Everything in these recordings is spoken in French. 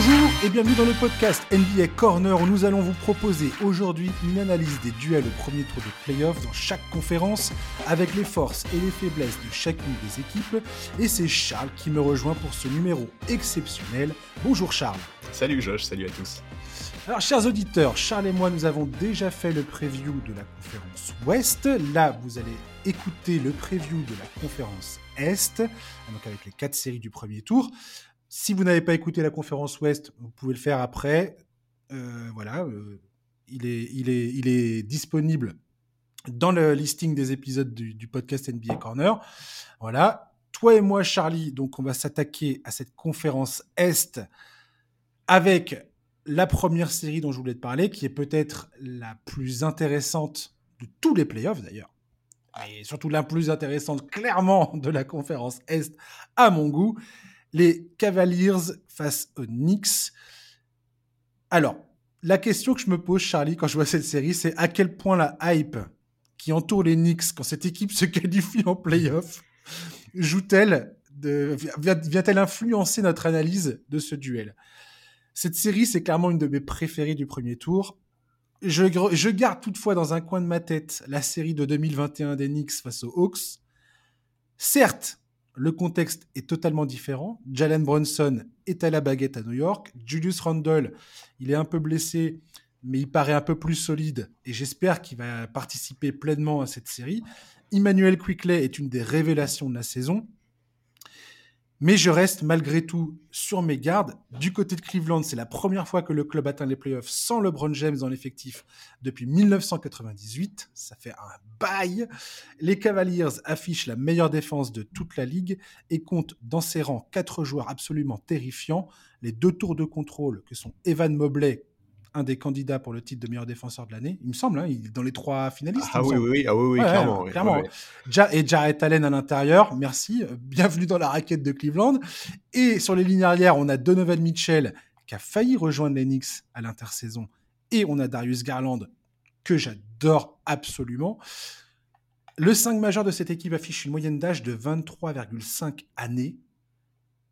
Bonjour et bienvenue dans le podcast NBA Corner où nous allons vous proposer aujourd'hui une analyse des duels au premier tour de playoff dans chaque conférence avec les forces et les faiblesses de chacune des équipes. Et c'est Charles qui me rejoint pour ce numéro exceptionnel. Bonjour Charles. Salut Josh, salut à tous. Alors, chers auditeurs, Charles et moi, nous avons déjà fait le preview de la conférence Ouest. Là, vous allez écouter le preview de la conférence Est, donc avec les quatre séries du premier tour. Si vous n'avez pas écouté la conférence Ouest, vous pouvez le faire après. Euh, voilà, euh, il, est, disponible dans le listing des épisodes du, du, podcast NBA Corner. Voilà, toi et moi, Charlie, donc on va s'attaquer à cette conférence Est avec la première série dont je voulais te parler, qui est peut-être la plus intéressante de tous les playoffs d'ailleurs, et surtout la plus intéressante clairement de la conférence Est à mon goût, les Cavaliers face aux Knicks. Alors, la question que je me pose, Charlie, quand je vois cette série, c'est à quel point la hype qui entoure les Knicks quand cette équipe se qualifie en playoff joue-t-elle, vient-elle influencer notre analyse de ce duel? Cette série, c'est clairement une de mes préférées du premier tour. Je, je, garde toutefois dans un coin de ma tête la série de 2021 des Knicks face aux Hawks. Certes, le contexte est totalement différent. Jalen Brunson est à la baguette à New York. Julius Randle, il est un peu blessé, mais il paraît un peu plus solide et j'espère qu'il va participer pleinement à cette série. Emmanuel Quickley est une des révélations de la saison. Mais je reste malgré tout sur mes gardes. Du côté de Cleveland, c'est la première fois que le club atteint les playoffs sans LeBron James dans l'effectif depuis 1998. Ça fait un bail. Les Cavaliers affichent la meilleure défense de toute la ligue et comptent dans ses rangs quatre joueurs absolument terrifiants. Les deux tours de contrôle que sont Evan Mobley, un des candidats pour le titre de meilleur défenseur de l'année, il me semble, hein, il est dans les trois finalistes. Ah oui, oui, ah oui, oui, clairement. Ouais, clairement. et Jarrett Allen à l'intérieur, merci, bienvenue dans la raquette de Cleveland. Et sur les lignes arrière, on a Donovan Mitchell qui a failli rejoindre les Knicks à l'intersaison, et on a Darius Garland que j'adore absolument. Le 5 majeur de cette équipe affiche une moyenne d'âge de 23,5 années.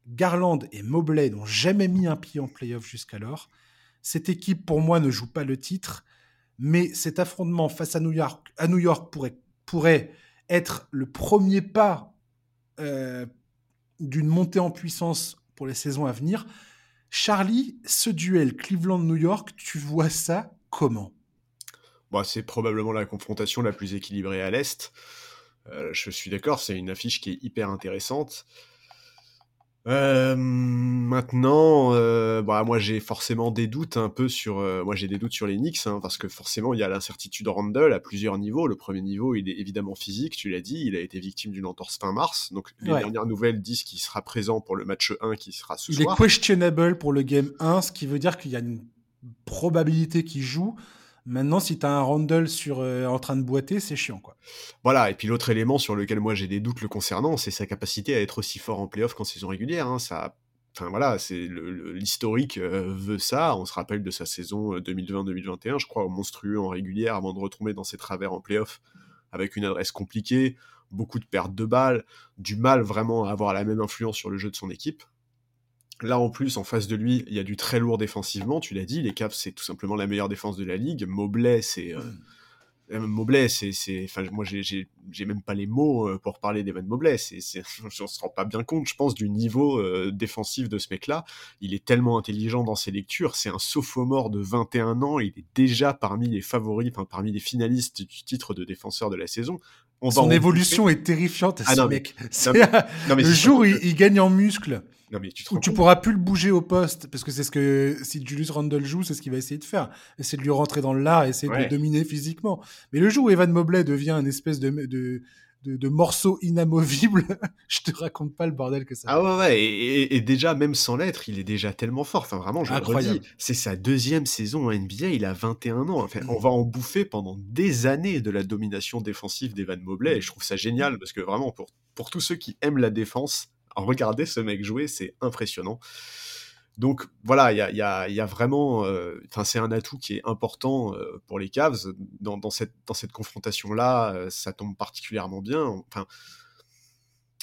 Garland et Mobley n'ont jamais mis un pied en playoff jusqu'alors. Cette équipe, pour moi, ne joue pas le titre, mais cet affrontement face à New York, pourrait être le premier pas euh, d'une montée en puissance pour les saisons à venir. Charlie, ce duel Cleveland-New York, tu vois ça comment? Bah, C'est probablement la confrontation la plus équilibrée à l'Est. Euh, je suis d'accord, c'est une affiche qui est hyper intéressante. Euh, maintenant, euh, bah, moi j'ai forcément des doutes un peu sur, euh, moi j'ai des doutes sur les Knicks, hein, parce que forcément il y a l'incertitude Randall à plusieurs niveaux. Le premier niveau, il est évidemment physique, tu l'as dit, il a été victime d'une entorse fin mars, donc les Ouais. dernières nouvelles disent qu'il sera présent pour le match 1 qui sera ce Il soir. est questionable pour le game 1, ce qui veut dire qu'il y a une probabilité qu'il joue. Maintenant, si tu as un Randall sur, euh, en train de boiter, c'est chiant. quoi. Voilà, et puis l'autre élément sur lequel moi j'ai des doutes le concernant, c'est sa capacité à être aussi fort en playoff qu'en saison régulière. hein. Ça, enfin voilà, c'est l'historique euh, veut ça. On se rappelle de sa saison euh, 2020-2021, je crois, monstrueux en régulière avant de retomber dans ses travers en playoff avec une adresse compliquée, beaucoup de pertes de balles, du mal vraiment à avoir la même influence sur le jeu de son équipe. Là, en plus, en face de lui, il y a du très lourd défensivement. Tu l'as dit, les Cavs, c'est tout simplement la meilleure défense de la ligue. Mobley, c'est euh, euh, Mobley, c'est, enfin, moi, j'ai, même pas les mots euh, pour parler d'Evan Mobley. C'est, c'est, on se rend pas bien compte, je pense, du niveau euh, défensif de ce mec-là. Il est tellement intelligent dans ses lectures. C'est un sophomore de 21 ans. Il est déjà parmi les favoris, enfin, parmi les finalistes du titre de défenseur de la saison. On Son évolution est terrifiante, Ah ce non, mec. Non, mais le jour où il, il gagne en muscle, non, mais tu te tu pourras plus le bouger au poste, parce que c'est ce que si Julius Randle joue, c'est ce qu'il va essayer de faire. Essayer de lui rentrer dans l'art, essayer de le dominer physiquement. Mais le jour où Evan Mobley devient un espèce de, de, de, de morceau inamovible, je te raconte pas le bordel que ça. Ah ouais, ouais, et, et- et déjà, même sans l'être, il est déjà tellement fort. Enfin, vraiment, je le Incroyable. redis, c'est sa deuxième saison en NBA, il a 21 ans. Enfin, on va en bouffer pendant des années de la domination défensive d'Evan Mobley, et je trouve ça génial, parce que vraiment, pour, pour tous ceux qui aiment la défense, regarder ce mec jouer, c'est impressionnant. Donc voilà, il y a, vraiment, euh, enfin c'est un atout qui est important euh, pour les Cavs dans, cette confrontation là, ça tombe particulièrement bien. Enfin,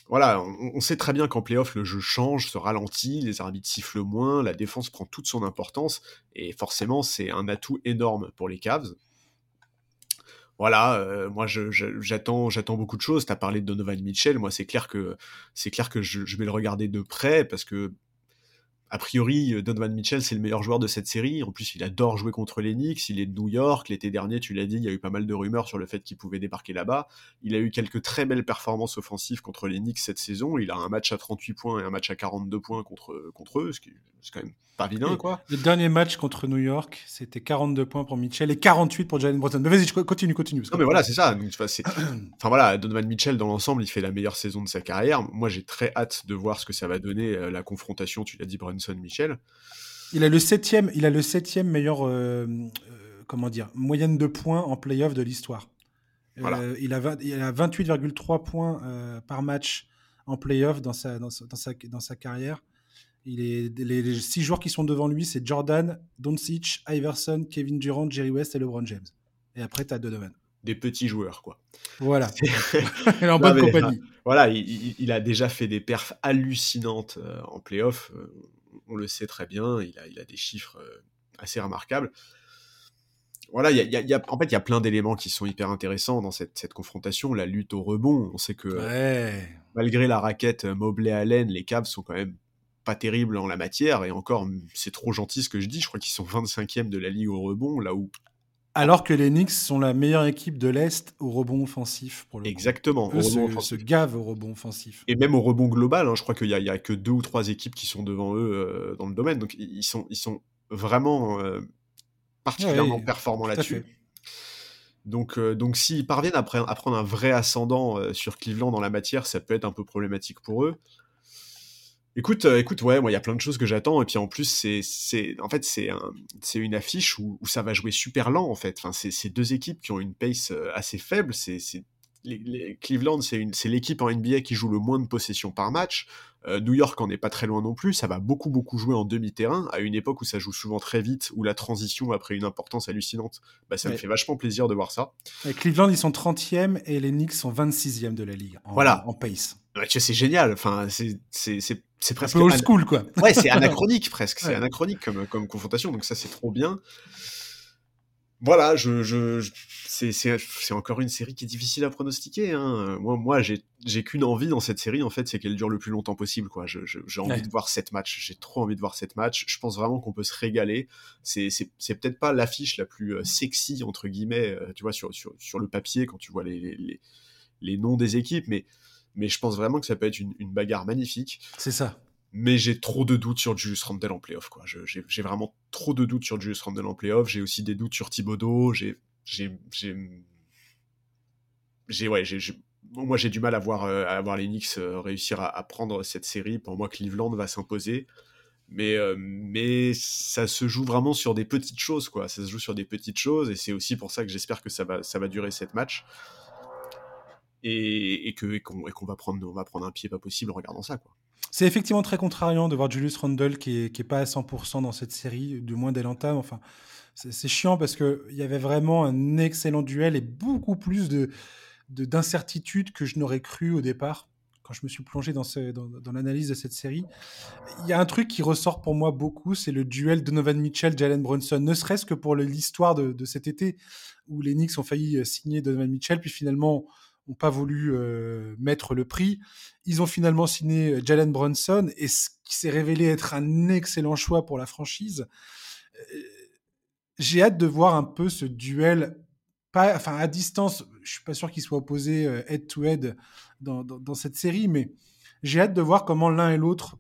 voilà, on, sait très bien qu'en playoff, le jeu change, se ralentit, les arbitres sifflent moins, la défense prend toute son importance, et forcément, c'est un atout énorme pour les Cavs. Voilà, euh, moi j'attends j'attends beaucoup de choses. Tu as parlé de Donovan Mitchell, moi c'est clair que c'est clair que je, je, vais le regarder de près parce que a priori, euh, Donovan Mitchell, c'est le meilleur joueur de cette série. En plus, il adore jouer contre les Knicks. Il est de New York. L'été dernier, tu l'as dit, il y a eu pas mal de rumeurs sur le fait qu'il pouvait débarquer là-bas. Il a eu quelques très belles performances offensives contre les Knicks cette saison. Il a un match à 38 points et un match à 42 points contre, contre eux, ce qui est quand même pas vilain, quoi. Le dernier match contre New York, c'était 42 points pour Mitchell et 48 pour Jalen Brunson. Mais vas-y, continue, continue. non, mais voilà, c'est ça. enfin voilà, Donovan Mitchell, dans l'ensemble, il fait la meilleure saison de sa carrière. Moi, j'ai très hâte de voir ce que ça va donner, euh, la confrontation, tu l'as dit, Brunson-Mitchell. Il a le septième, il a le septième meilleur, euh, euh, comment dire, moyenne de points en playoff de l'histoire. Euh, il a, a 28,3 points par match en playoff dans sa, dans, sa, dans, sa, carrière. Il est, les, six joueurs qui sont devant lui, c'est Jordan, Doncic, Iverson, Kevin Durant, Jerry West et LeBron James. Et après, tu as Donovan. Des petits joueurs, quoi. Voilà. il est en bonne compagnie. Voilà, il, il, a déjà fait des perfs hallucinantes en playoff on le sait très bien, il a, il a des chiffres euh, assez remarquables. Voilà, y y a, en fait, il y a plein d'éléments qui sont hyper intéressants dans cette, confrontation. La lutte au rebond, on sait que malgré la raquette euh, Mobley-Allen, les Cavs sont quand même pas terribles en la matière. Et encore, c'est trop gentil ce que je dis. Je crois qu'ils sont 25e de la ligue au rebond, là où alors que les Knicks sont la meilleure équipe de l'Est au rebond offensif. Pour le Exactement. Eux se, gavent au rebond offensif. Et même au rebond global, hein, je crois qu'il n'y a, que deux ou trois équipes qui sont devant eux euh, dans le domaine. Donc ils sont, ils sont vraiment euh, particulièrement performants là-dessus. Donc, euh, donc s'ils parviennent à, à, prendre un vrai ascendant sur Cleveland dans la matière, ça peut être un peu problématique pour eux. Écoute, euh, écoute, ouais, moi il y a plein de choses que j'attends et puis en plus c'est, c'est, en fait c'est un, c'est une affiche où, où, ça va jouer super lent en fait. Enfin, c'est, deux équipes qui ont une pace euh, assez faible. C'est, les, Cleveland, c'est, une, c'est l'équipe en NBA qui joue le moins de possession par match. Euh, New York en est pas très loin non plus. Ça va beaucoup beaucoup jouer en demi-terrain à une époque où ça joue souvent très vite, où la transition a pris une importance hallucinante. Bah, ça me fait vachement plaisir de voir ça. Et Cleveland ils sont 30e et les Knicks sont 26e de la ligue en, voilà. en pace. c'est génial. Enfin, c'est, c'est, presque. Old school, quoi. Ouais, c'est anachronique presque. C'est anachronique comme, comme confrontation, donc ça, c'est trop bien. Voilà, je, je, c'est encore une série qui est difficile à pronostiquer. Hein. Moi, moi j'ai qu'une envie dans cette série, en fait, c'est qu'elle dure le plus longtemps possible. quoi. J'ai envie de voir cette match. J'ai trop envie de voir cette match. Je pense vraiment qu'on peut se régaler. C'est peut-être pas l'affiche la plus euh, sexy, entre guillemets, euh, tu vois, sur, sur, sur, le papier, quand tu vois les, les, les noms des équipes, mais mais je pense vraiment que ça peut être une, bagarre magnifique. C'est ça. Mais j'ai trop de doutes sur Julius Randle en playoff. Quoi. J'ai vraiment trop de doutes sur Julius Randle en playoff. J'ai aussi des doutes sur Thibodeau. J'ai. J'ai. Ouais, j'ai. Moi, j'ai du mal à voir, euh, à voir les Knicks euh, réussir à, prendre cette série. Pour moi, Cleveland va s'imposer. Mais, euh, mais ça se joue vraiment sur des petites choses, quoi. Ça se joue sur des petites choses, et c'est aussi pour ça que j'espère que ça va, ça va durer cette match et, qu'on va prendre un pied pas possible en regardant ça. C'est effectivement très contrariant de voir Julius Randle qui est, qui est pas à 100% dans cette série, du moins dès l'entame. Enfin, c'est chiant parce que il y avait vraiment un excellent duel et beaucoup plus de d'incertitude que je n'aurais cru au départ quand je me suis plongé dans, l'analyse de cette série. Il y a un truc qui ressort pour moi beaucoup, c'est le duel Donovan Mitchell-Jalen Brunson, ne serait-ce que pour l'histoire de, de, cet été où les Knicks ont failli euh, signer Donovan Mitchell, puis finalement n'ont pas voulu euh, mettre le prix. Ils ont finalement signé euh, Jalen Brunson et ce qui s'est révélé être un excellent choix pour la franchise. Euh, j'ai hâte de voir un peu ce duel, pas, enfin à distance. Je suis pas sûr qu'il soit opposé head to head dans, cette série, mais j'ai hâte de voir comment l'un et l'autre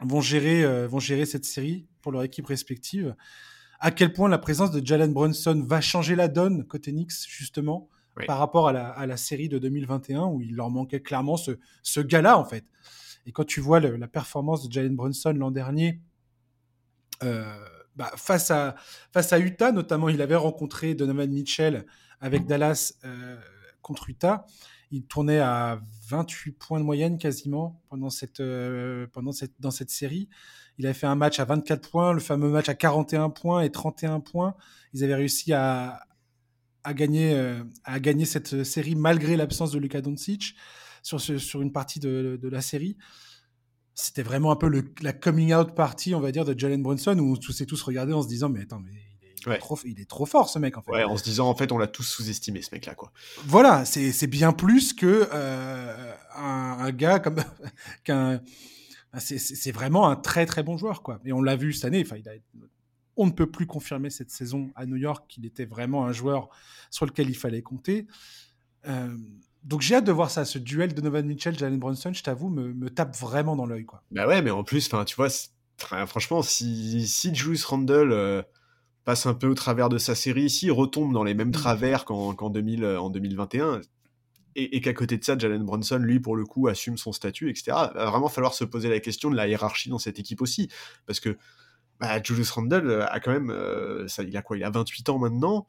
vont gérer, vont gérer cette série pour leur équipe respective. À quel point la présence de Jalen Brunson va changer la donne côté Knicks justement? Par rapport à la, série de 2021 où il leur manquait clairement ce, ce gars-là, en fait. Et quand tu vois la performance de Jalen Brunson l'an dernier, euh, bah, face, à, face à Utah, notamment, il avait rencontré Donovan Mitchell avec Dallas euh, contre Utah. Il tournait à 28 points de moyenne quasiment pendant cette, euh, pendant cette, dans cette série. Il avait fait un match à 24 points, le fameux match à 41 points et 31 points. Ils avaient réussi à, à gagner, euh, à gagner cette série malgré l'absence de Luka Doncic. sur, sur une partie de, de la série. C'était vraiment un peu le, la coming out party, on va dire, de Jalen Brunson, où on s'est tous regardés en se disant, mais attends, mais il est, trop, il est trop fort ce mec en fait. Ouais, en se disant en fait on l'a tous sous-estimé ce mec là quoi. Voilà, c'est bien plus que euh, un, un, gars comme qu'un c'est vraiment un très très bon joueur quoi. Et on l'a vu cette année, enfin il a on ne peut plus confirmer cette saison à New York qu'il était vraiment un joueur sur lequel il fallait compter. Euh, donc j'ai hâte de voir ça, ce duel de Novan Mitchell, Jalen Brunson, je t'avoue, me, tape vraiment dans l'œil. quoi. Bah ouais, mais en plus, tu vois, franchement, si, si Julius Randle euh, passe un peu au travers de sa série ici, retombe dans les mêmes mm. travers qu'en 2000, en 2021, et, qu'à côté de ça, Jalen Brunson, lui, pour le coup, assume son statut, etc., va vraiment falloir se poser la question de la hiérarchie dans cette équipe aussi. Parce que bah, Julius Randle euh, a quand même, euh, ça, il a quoi? Il a 28 ans maintenant.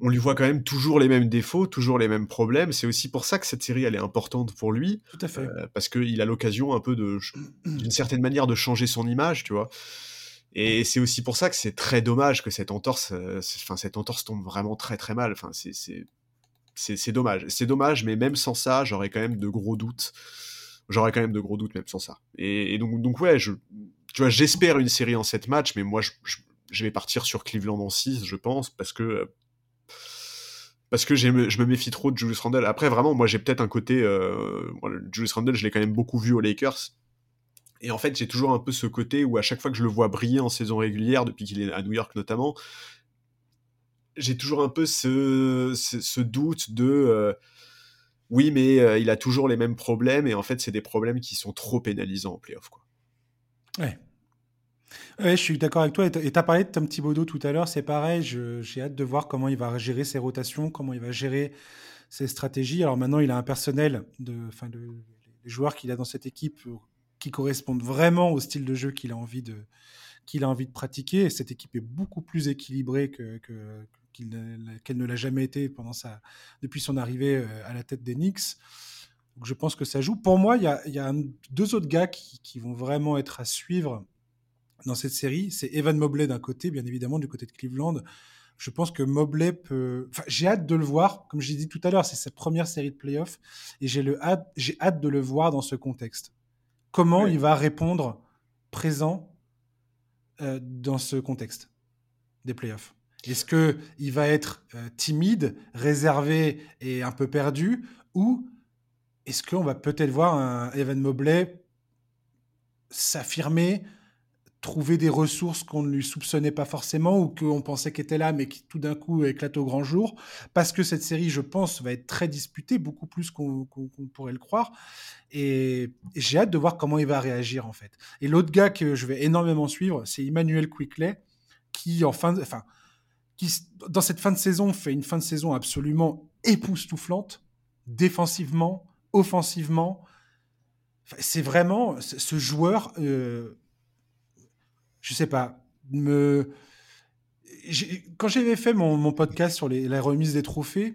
On lui voit quand même toujours les mêmes défauts, toujours les mêmes problèmes. C'est aussi pour ça que cette série elle est importante pour lui, Tout à fait. Euh, parce qu'il a l'occasion un peu de, d'une certaine manière, de changer son image, tu vois. Et c'est aussi pour ça que c'est très dommage que cette entorse, enfin cette entorse tombe vraiment très très mal. Enfin c'est c'est dommage. C'est dommage, mais même sans ça, j'aurais quand même de gros doutes. J'aurais quand même de gros doutes même sans ça. Et, et donc donc ouais, je tu vois, j'espère une série en 7 matchs, mais moi, je, vais partir sur Cleveland en 6, je pense, parce que parce que je me méfie trop de Julius Randle. Après, vraiment, moi, j'ai peut-être un côté... Euh, Julius Randle, je l'ai quand même beaucoup vu aux Lakers. Et en fait, j'ai toujours un peu ce côté où à chaque fois que je le vois briller en saison régulière, depuis qu'il est à New York notamment, j'ai toujours un peu ce, ce, doute de... Euh, oui, mais euh, il a toujours les mêmes problèmes, et en fait, c'est des problèmes qui sont trop pénalisants en playoff, quoi. Ouais. Ouais, je suis d'accord avec toi. Et tu as parlé de Tom Thibodeau tout à l'heure, c'est pareil. J'ai hâte de voir comment il va gérer ses rotations, comment il va gérer ses stratégies. Alors maintenant, il a un personnel, de, enfin, les joueurs qu'il a dans cette équipe euh, qui correspondent vraiment au style de jeu qu'il a envie de a envie de pratiquer. Et cette équipe est beaucoup plus équilibrée que, qu'elle ne l'a jamais été pendant sa, depuis son arrivée euh, à la tête des Knicks je pense que ça joue. Pour moi, il y a, deux autres gars qui, vont vraiment être à suivre dans cette série. C'est Evan Mobley d'un côté, bien évidemment, du côté de Cleveland. Je pense que Mobley peut. Enfin, j'ai hâte de le voir. Comme j'ai dit tout à l'heure, c'est sa première série de playoffs et j'ai le hâte, j'ai hâte de le voir dans ce contexte. Comment il va répondre présent euh, dans ce contexte des playoffs? Est-ce que il va être euh, timide, réservé et un peu perdu, ou est-ce qu'on va peut-être voir un Evan Mobley s'affirmer, trouver des ressources qu'on ne lui soupçonnait pas forcément ou qu'on pensait qu'étaient là, mais qui tout d'un coup éclatent au grand jour? Parce que cette série, je pense, va être très disputée, beaucoup plus qu'on pourrait le croire. Et, j'ai hâte de voir comment il va réagir, en fait. Et l'autre gars que je vais énormément suivre, c'est Emmanuel Quickley, qui, en fin enfin, qui, dans cette fin de saison, fait une fin de saison absolument époustouflante, défensivement, offensivement. C'est vraiment ce joueur, euh, je sais pas. Quand j'avais fait mon, podcast sur la remise des trophées,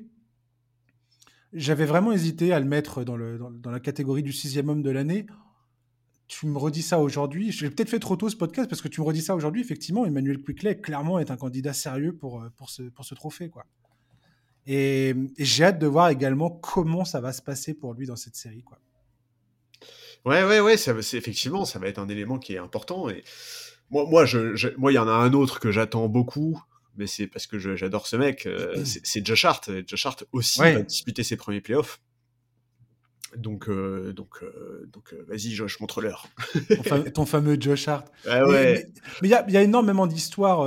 j'avais vraiment hésité à le mettre dans, la catégorie du sixième homme de l'année. Tu me redis ça aujourd'hui. J'ai peut-être fait trop tôt ce podcast parce que tu me redis ça aujourd'hui. Effectivement, Emmanuel Quickley, clairement, est un candidat sérieux pour, euh, ce, pour ce trophée. Quoi. Et, j'ai hâte de voir également comment ça va se passer pour lui dans cette série. Quoi. Ouais, ouais, ouais, ça, effectivement, ça va être un élément qui est important. Et moi, moi, je, moi, il y en a un autre que j'attends beaucoup, mais c'est parce que j'adore ce mec. Euh, c'est Josh Hart. Josh Hart aussi va disputer ses premiers playoffs. Donc, euh, donc, euh, donc vas-y, Josh, montre-leur. ton, fameux Josh Hart. ouais. Mais il y, y, a énormément d'histoires.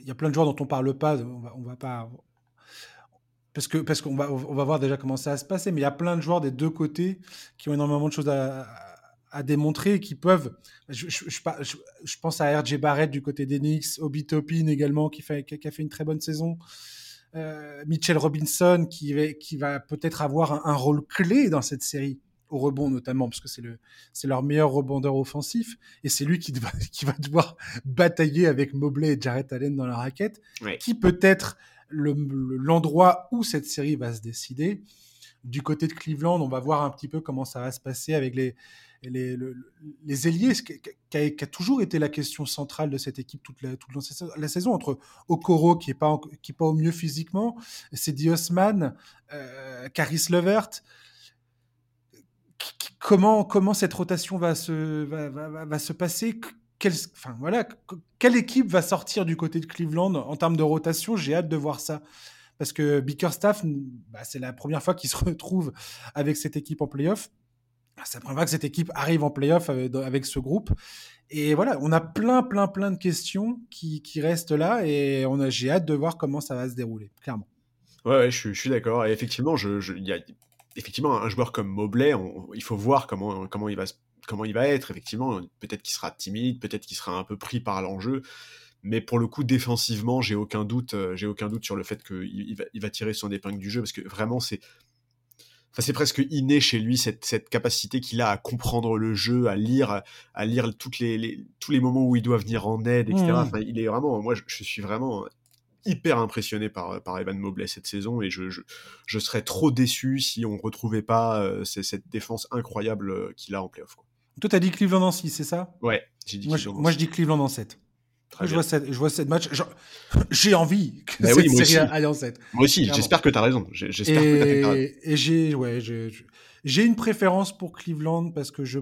Il y a plein de joueurs dont on parle pas. On va, on va pas parce que parce qu'on va on va voir déjà comment ça va se passer, mais il y a plein de joueurs des deux côtés qui ont énormément de choses à, à démontrer et qui peuvent. Je, je, je, pense à RJ Barrett du côté d'Enix, Obi Topin également qui fait qui a fait une très bonne saison. Euh, Mitchell Robinson qui va, qui va peut-être avoir un, rôle clé dans cette série au rebond notamment parce que c'est le c'est leur meilleur rebondeur offensif et c'est lui qui, qui va devoir batailler avec Mobley et Jarrett Allen dans la raquette qui peut-être l'endroit où cette série va se décider. Du côté de Cleveland, on va voir un petit peu comment ça va se passer avec les, les, les ailiers, qui a, qui a, toujours été la question centrale de cette équipe toute la, toute la saison, entre Okoro, qui n'est pas, pas au mieux physiquement, c'est Osman, euh, Caris Levert. comment, comment cette rotation va se, va, va, va se passer? Quelle, enfin, voilà, quelle équipe va sortir du côté de Cleveland en termes de rotation? J'ai hâte de voir ça. Parce que Bickerstaff, bah, c'est la première fois qu'il se retrouve avec cette équipe en playoff. C'est la première fois que cette équipe arrive en playoff avec, avec ce groupe. Et voilà, on a plein, plein, plein de questions qui, restent là et on a, j'ai hâte de voir comment ça va se dérouler, clairement. Ouais, je, suis, d'accord. Effectivement, y a, effectivement, un joueur comme Mobley, il faut voir comment, il va, comment il va être. Effectivement, peut-être qu'il sera timide, peut-être qu'il sera un peu pris par l'enjeu. Mais pour le coup, défensivement, j'ai aucun doute, euh, j'ai aucun doute sur le fait qu'il il va, il va tirer son épingle du jeu parce que vraiment, c'est, Enfin, c'est presque inné chez lui cette, cette capacité qu'il a à comprendre le jeu, à lire, à lire toutes les, tous les moments où il doit venir en aide, etc. Mmh. Enfin, il est vraiment, moi, je, je, suis vraiment hyper impressionné par, par Evan Mobley cette saison et je, je, je serais trop déçu si on retrouvait pas euh, cette défense incroyable euh, qu'il a en playoff. Toi, t'as dit Cleveland en 6, c'est ça? Ouais, j'ai dit moi, je, moi, je dis Cleveland en 7. je vois, cette, je vois cette match. J'ai envie que bah cette oui, série aille en 7. Moi aussi, j'espère que tu as raison. J'espère et, que. Et j'ai ouais, j'ai une préférence pour Cleveland parce que je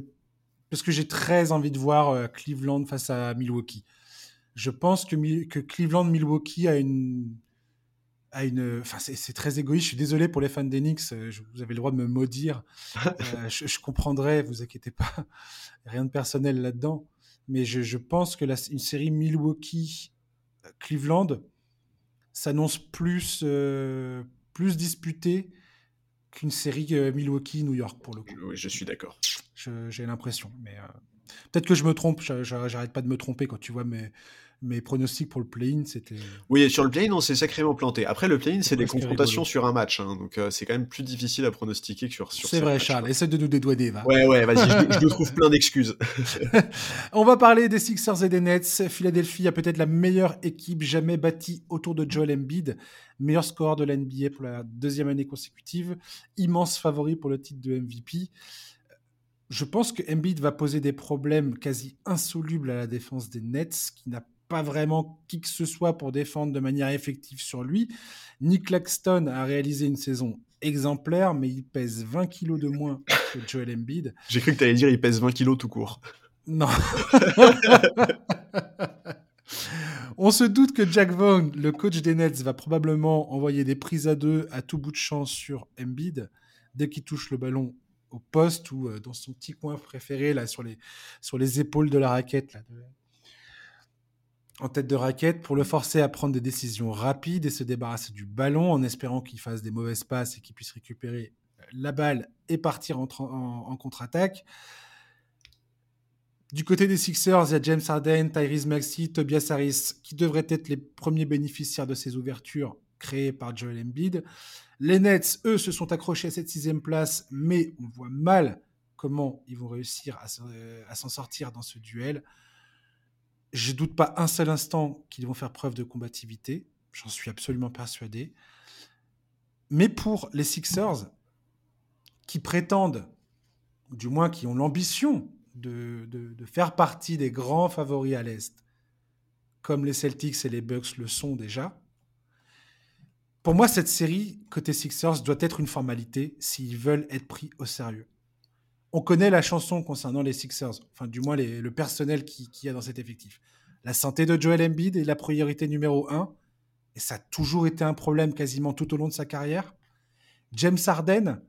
parce que j'ai très envie de voir euh, Cleveland face à Milwaukee je pense que, que Cleveland-Milwaukee a une. A une enfin, c'est très égoïste. Je suis désolé pour les fans d'Enix. Euh, vous avez le droit de me maudire. euh, je, je, comprendrai, vous inquiétez pas. Rien de personnel là-dedans. Mais je, je, pense que la, une série Milwaukee-Cleveland s'annonce plus, euh, plus disputée qu'une série euh, Milwaukee-New York pour le coup. Oui, je suis d'accord. J'ai l'impression. Mais euh, peut-être que je me trompe. J'arrête pas de me tromper quand tu vois mes, mes pronostics pour le play-in, c'était. Oui, sur le play-in, on s'est sacrément planté. Après, le play-in, c'est des confrontations sur un match, hein, donc euh, c'est quand même plus difficile à pronostiquer que sur. sur c'est vrai, Charles. Essaie de nous dédouaner, va. Ouais, ouais, vas-y. je, je nous trouve plein d'excuses. on va parler des Sixers et des Nets. Philadelphie a peut-être la meilleure équipe jamais bâtie autour de Joel Embiid, meilleur score de la NBA pour la deuxième année consécutive, immense favori pour le titre de MVP je pense que Embiid va poser des problèmes quasi insolubles à la défense des Nets, qui n'a pas vraiment qui que ce soit pour défendre de manière effective sur lui. Nick Claxton a réalisé une saison exemplaire, mais il pèse 20 kilos de moins que Joel Embiid. J'ai cru que tu allais dire il pèse 20 kilos tout court. Non. On se doute que Jack Vaughn, le coach des Nets, va probablement envoyer des prises à deux à tout bout de champ sur Embiid. Dès qu'il touche le ballon au poste ou euh, dans son petit coin préféré, là, sur les, sur les épaules de la raquette, là, en tête de raquette pour le forcer à prendre des décisions rapides et se débarrasser du ballon en espérant qu'il fasse des mauvaises passes et qu'il puisse récupérer la balle et partir en, contre-attaque. Du côté des Sixers, il y a James Harden, Tyrese Maxey, Tobias Harris qui devraient être les premiers bénéficiaires de ces ouvertures créées par Joel Embiid. Les Nets, eux, se sont accrochés à cette sixième place, mais on voit mal comment ils vont réussir à s'en sortir dans ce duel. Je doute pas un seul instant qu'ils vont faire preuve de combativité. J'en suis absolument persuadé. Mais pour les Sixers, qui prétendent, du moins qui ont l'ambition de, faire partie des grands favoris à l'Est, comme les Celtics et les Bucks le sont déjà, pour moi, cette série côté Sixers doit être une formalité s'ils veulent être pris au sérieux on connaît la chanson concernant les Sixers, enfin du moins les, le personnel qui, qui y a dans cet effectif. La santé de Joel Embiid est la priorité numéro un, et ça a toujours été un problème quasiment tout au long de sa carrière. James Harden,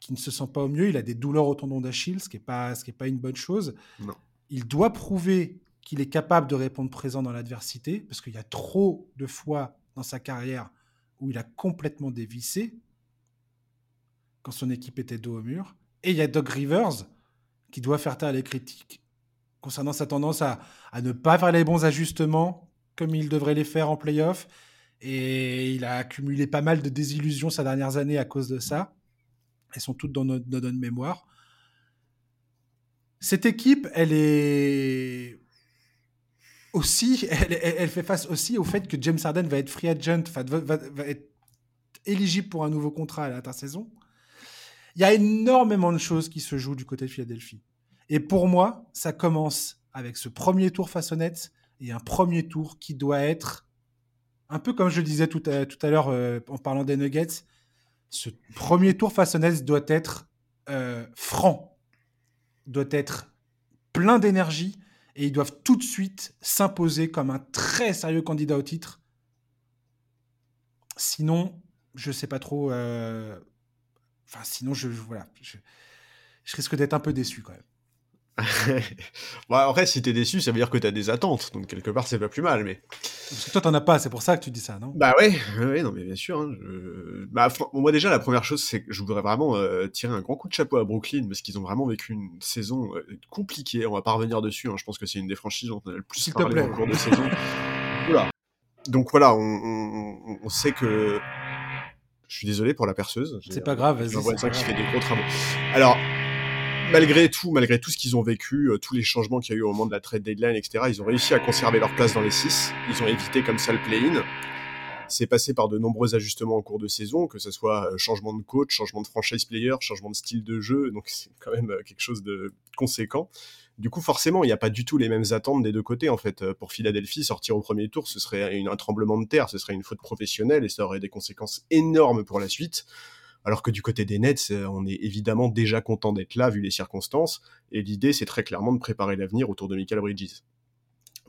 qui ne se sent pas au mieux, il a des douleurs au tendon d'Achille, ce qui n'est pas, ce qui est pas une bonne chose. Non. Il doit prouver qu'il est capable de répondre présent dans l'adversité, parce qu'il y a trop de fois dans sa carrière où il a complètement dévissé quand son équipe était dos au mur. Et il y a Doug Rivers qui doit faire taire les critiques concernant sa tendance à, ne pas faire les bons ajustements comme il devrait les faire en playoff. Et il a accumulé pas mal de désillusions ces dernières années à cause de ça. Elles sont toutes dans notre, dans mémoire. Cette équipe, elle est aussi, elle, fait face aussi au fait que James Harden va être free agent, va être éligible pour un nouveau contrat à l'intersaison. Il y a énormément de choses qui se jouent du côté de Philadelphie. Et pour moi, ça commence avec ce premier tour Nets et un premier tour qui doit être, un peu comme je le disais tout à, tout à l'heure euh, en parlant des Nuggets, ce premier tour Nets doit être euh, franc, doit être plein d'énergie et ils doivent tout de suite s'imposer comme un très sérieux candidat au titre. Sinon, je sais pas trop. euh, Enfin, sinon, je, je- voilà, je, je risque d'être un peu déçu quand même. bon, après, si t'es déçu, ça veut dire que t'as des attentes, donc quelque part, c'est pas plus mal, mais... Parce que toi, t'en as pas, c'est pour ça que tu dis ça, non? Bah ouais, ouais, non mais bien sûr. hein, je- Bah, moi déjà, la première chose, c'est que je voudrais vraiment euh, tirer un grand coup de chapeau à Brooklyn, parce qu'ils ont vraiment vécu une saison euh, compliquée, on va pas revenir dessus, hein, je pense que c'est une des franchises dont on a le plus parlé en cours de saison. Oula. Donc voilà, on, on- on sait que... Je suis désolé pour la perceuse. C'est pas grave, vas-y, un voisin c'est pas qui fait des gros travaux. Alors, malgré tout, malgré tout ce qu'ils ont vécu, euh, tous les changements qu'il y a eu au moment de la trade deadline, etc., ils ont réussi à conserver leur place dans les 6. Ils ont évité comme ça le play-in. C'est passé par de nombreux ajustements en cours de saison, que ce soit euh, changement de coach, changement de franchise player, changement de style de jeu, donc c'est quand même euh, quelque chose de conséquent. Du coup, forcément, il n'y a pas du tout les mêmes attentes des deux côtés. En fait, Euh, pour Philadelphie, sortir au premier tour, ce serait un tremblement de terre, ce serait une faute professionnelle et ça aurait des conséquences énormes pour la suite. Alors que du côté des Nets, euh, on est évidemment déjà content d'être là vu les circonstances. Et l'idée, c'est très clairement de préparer l'avenir autour de Michael Bridges.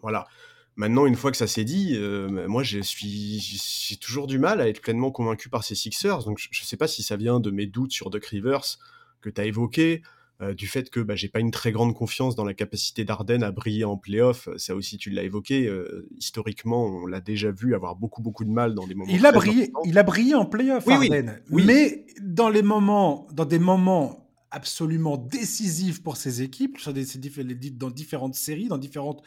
Voilà. Maintenant, une fois que ça s'est dit, euh, moi, je suis, j'ai toujours du mal à être pleinement convaincu par ces Sixers. Donc, je, je sais pas si ça vient de mes doutes sur Doc Rivers que tu as évoqué, euh, du fait que bah, j'ai pas une très grande confiance dans la capacité d'Arden à briller en playoff. Ça aussi, tu l'as évoqué. euh, historiquement, on l'a déjà vu avoir beaucoup, beaucoup de mal dans des moments. Il a brillé, il a brillé en playoff, Oui, oui. Mais dans les moments, dans des moments absolument décisifs pour ses équipes, sur des, dans différentes séries, dans différentes,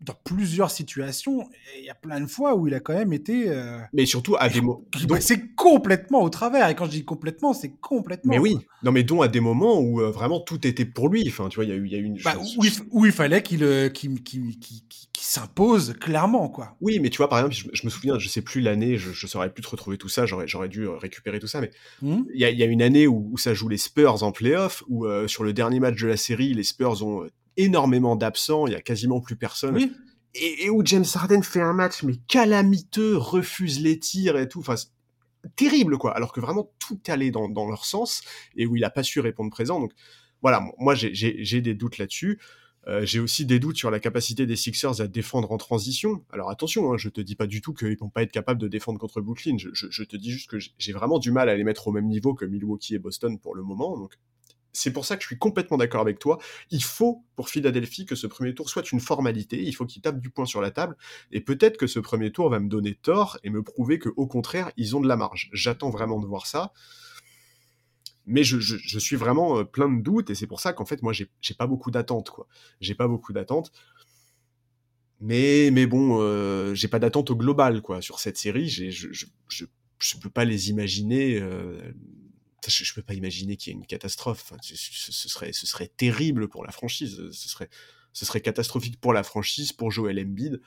dans plusieurs situations, il y a plein de fois où il a quand même été, euh, Mais surtout à des moments. c'est complètement au travers. Et quand je dis complètement, c'est complètement. Mais oui, non mais dont à des moments où euh, vraiment tout était pour lui. Enfin, tu vois, il y a eu, il y a eu une. Bah, où, il, où il fallait qu'il euh, qu'il- qu'il- qu'il s'impose clairement, quoi. Oui, mais tu vois, par exemple, je, je me souviens, je sais plus l'année, je, je saurais plus te retrouver tout ça, j'aurais, dû euh, récupérer tout ça, mais Hmm il y a, il y a une année où, où ça joue les Spurs en playoff, où euh, sur le dernier match de la série, les Spurs ont euh, énormément d'absents, il y a quasiment plus personne, oui. et, et où James Harden fait un match mais calamiteux, refuse les tirs et tout, enfin terrible quoi, alors que vraiment tout allait dans, dans leur sens et où il a pas su répondre présent. Donc voilà, moi j'ai- des doutes là-dessus. Euh, j'ai aussi des doutes sur la capacité des Sixers à défendre en transition. Alors attention, hein, je te dis pas du tout qu'ils vont pas être capables de défendre contre Brooklyn. Je, je- je te dis juste que j'ai vraiment du mal à les mettre au même niveau que Milwaukee et Boston pour le moment. Donc c'est pour ça que je suis complètement d'accord avec toi. Il faut pour Philadelphie que ce premier tour soit une formalité. Il faut qu'ils tapent du poing sur la table. Et peut-être que ce premier tour va me donner tort et me prouver que au contraire ils ont de la marge. J'attends vraiment de voir ça. Mais je, suis vraiment euh, plein de doutes et c'est pour ça qu'en fait moi j'ai pas beaucoup d'attentes. J'ai pas beaucoup d'attentes. Mais mais bon, euh, j'ai pas d'attente au global quoi sur cette série. Je, je je peux pas les imaginer. euh, je, je peux pas imaginer qu'il y ait une catastrophe. Enfin, ce, serait terrible pour la franchise. Ce serait catastrophique pour la franchise, pour Joel Embiid.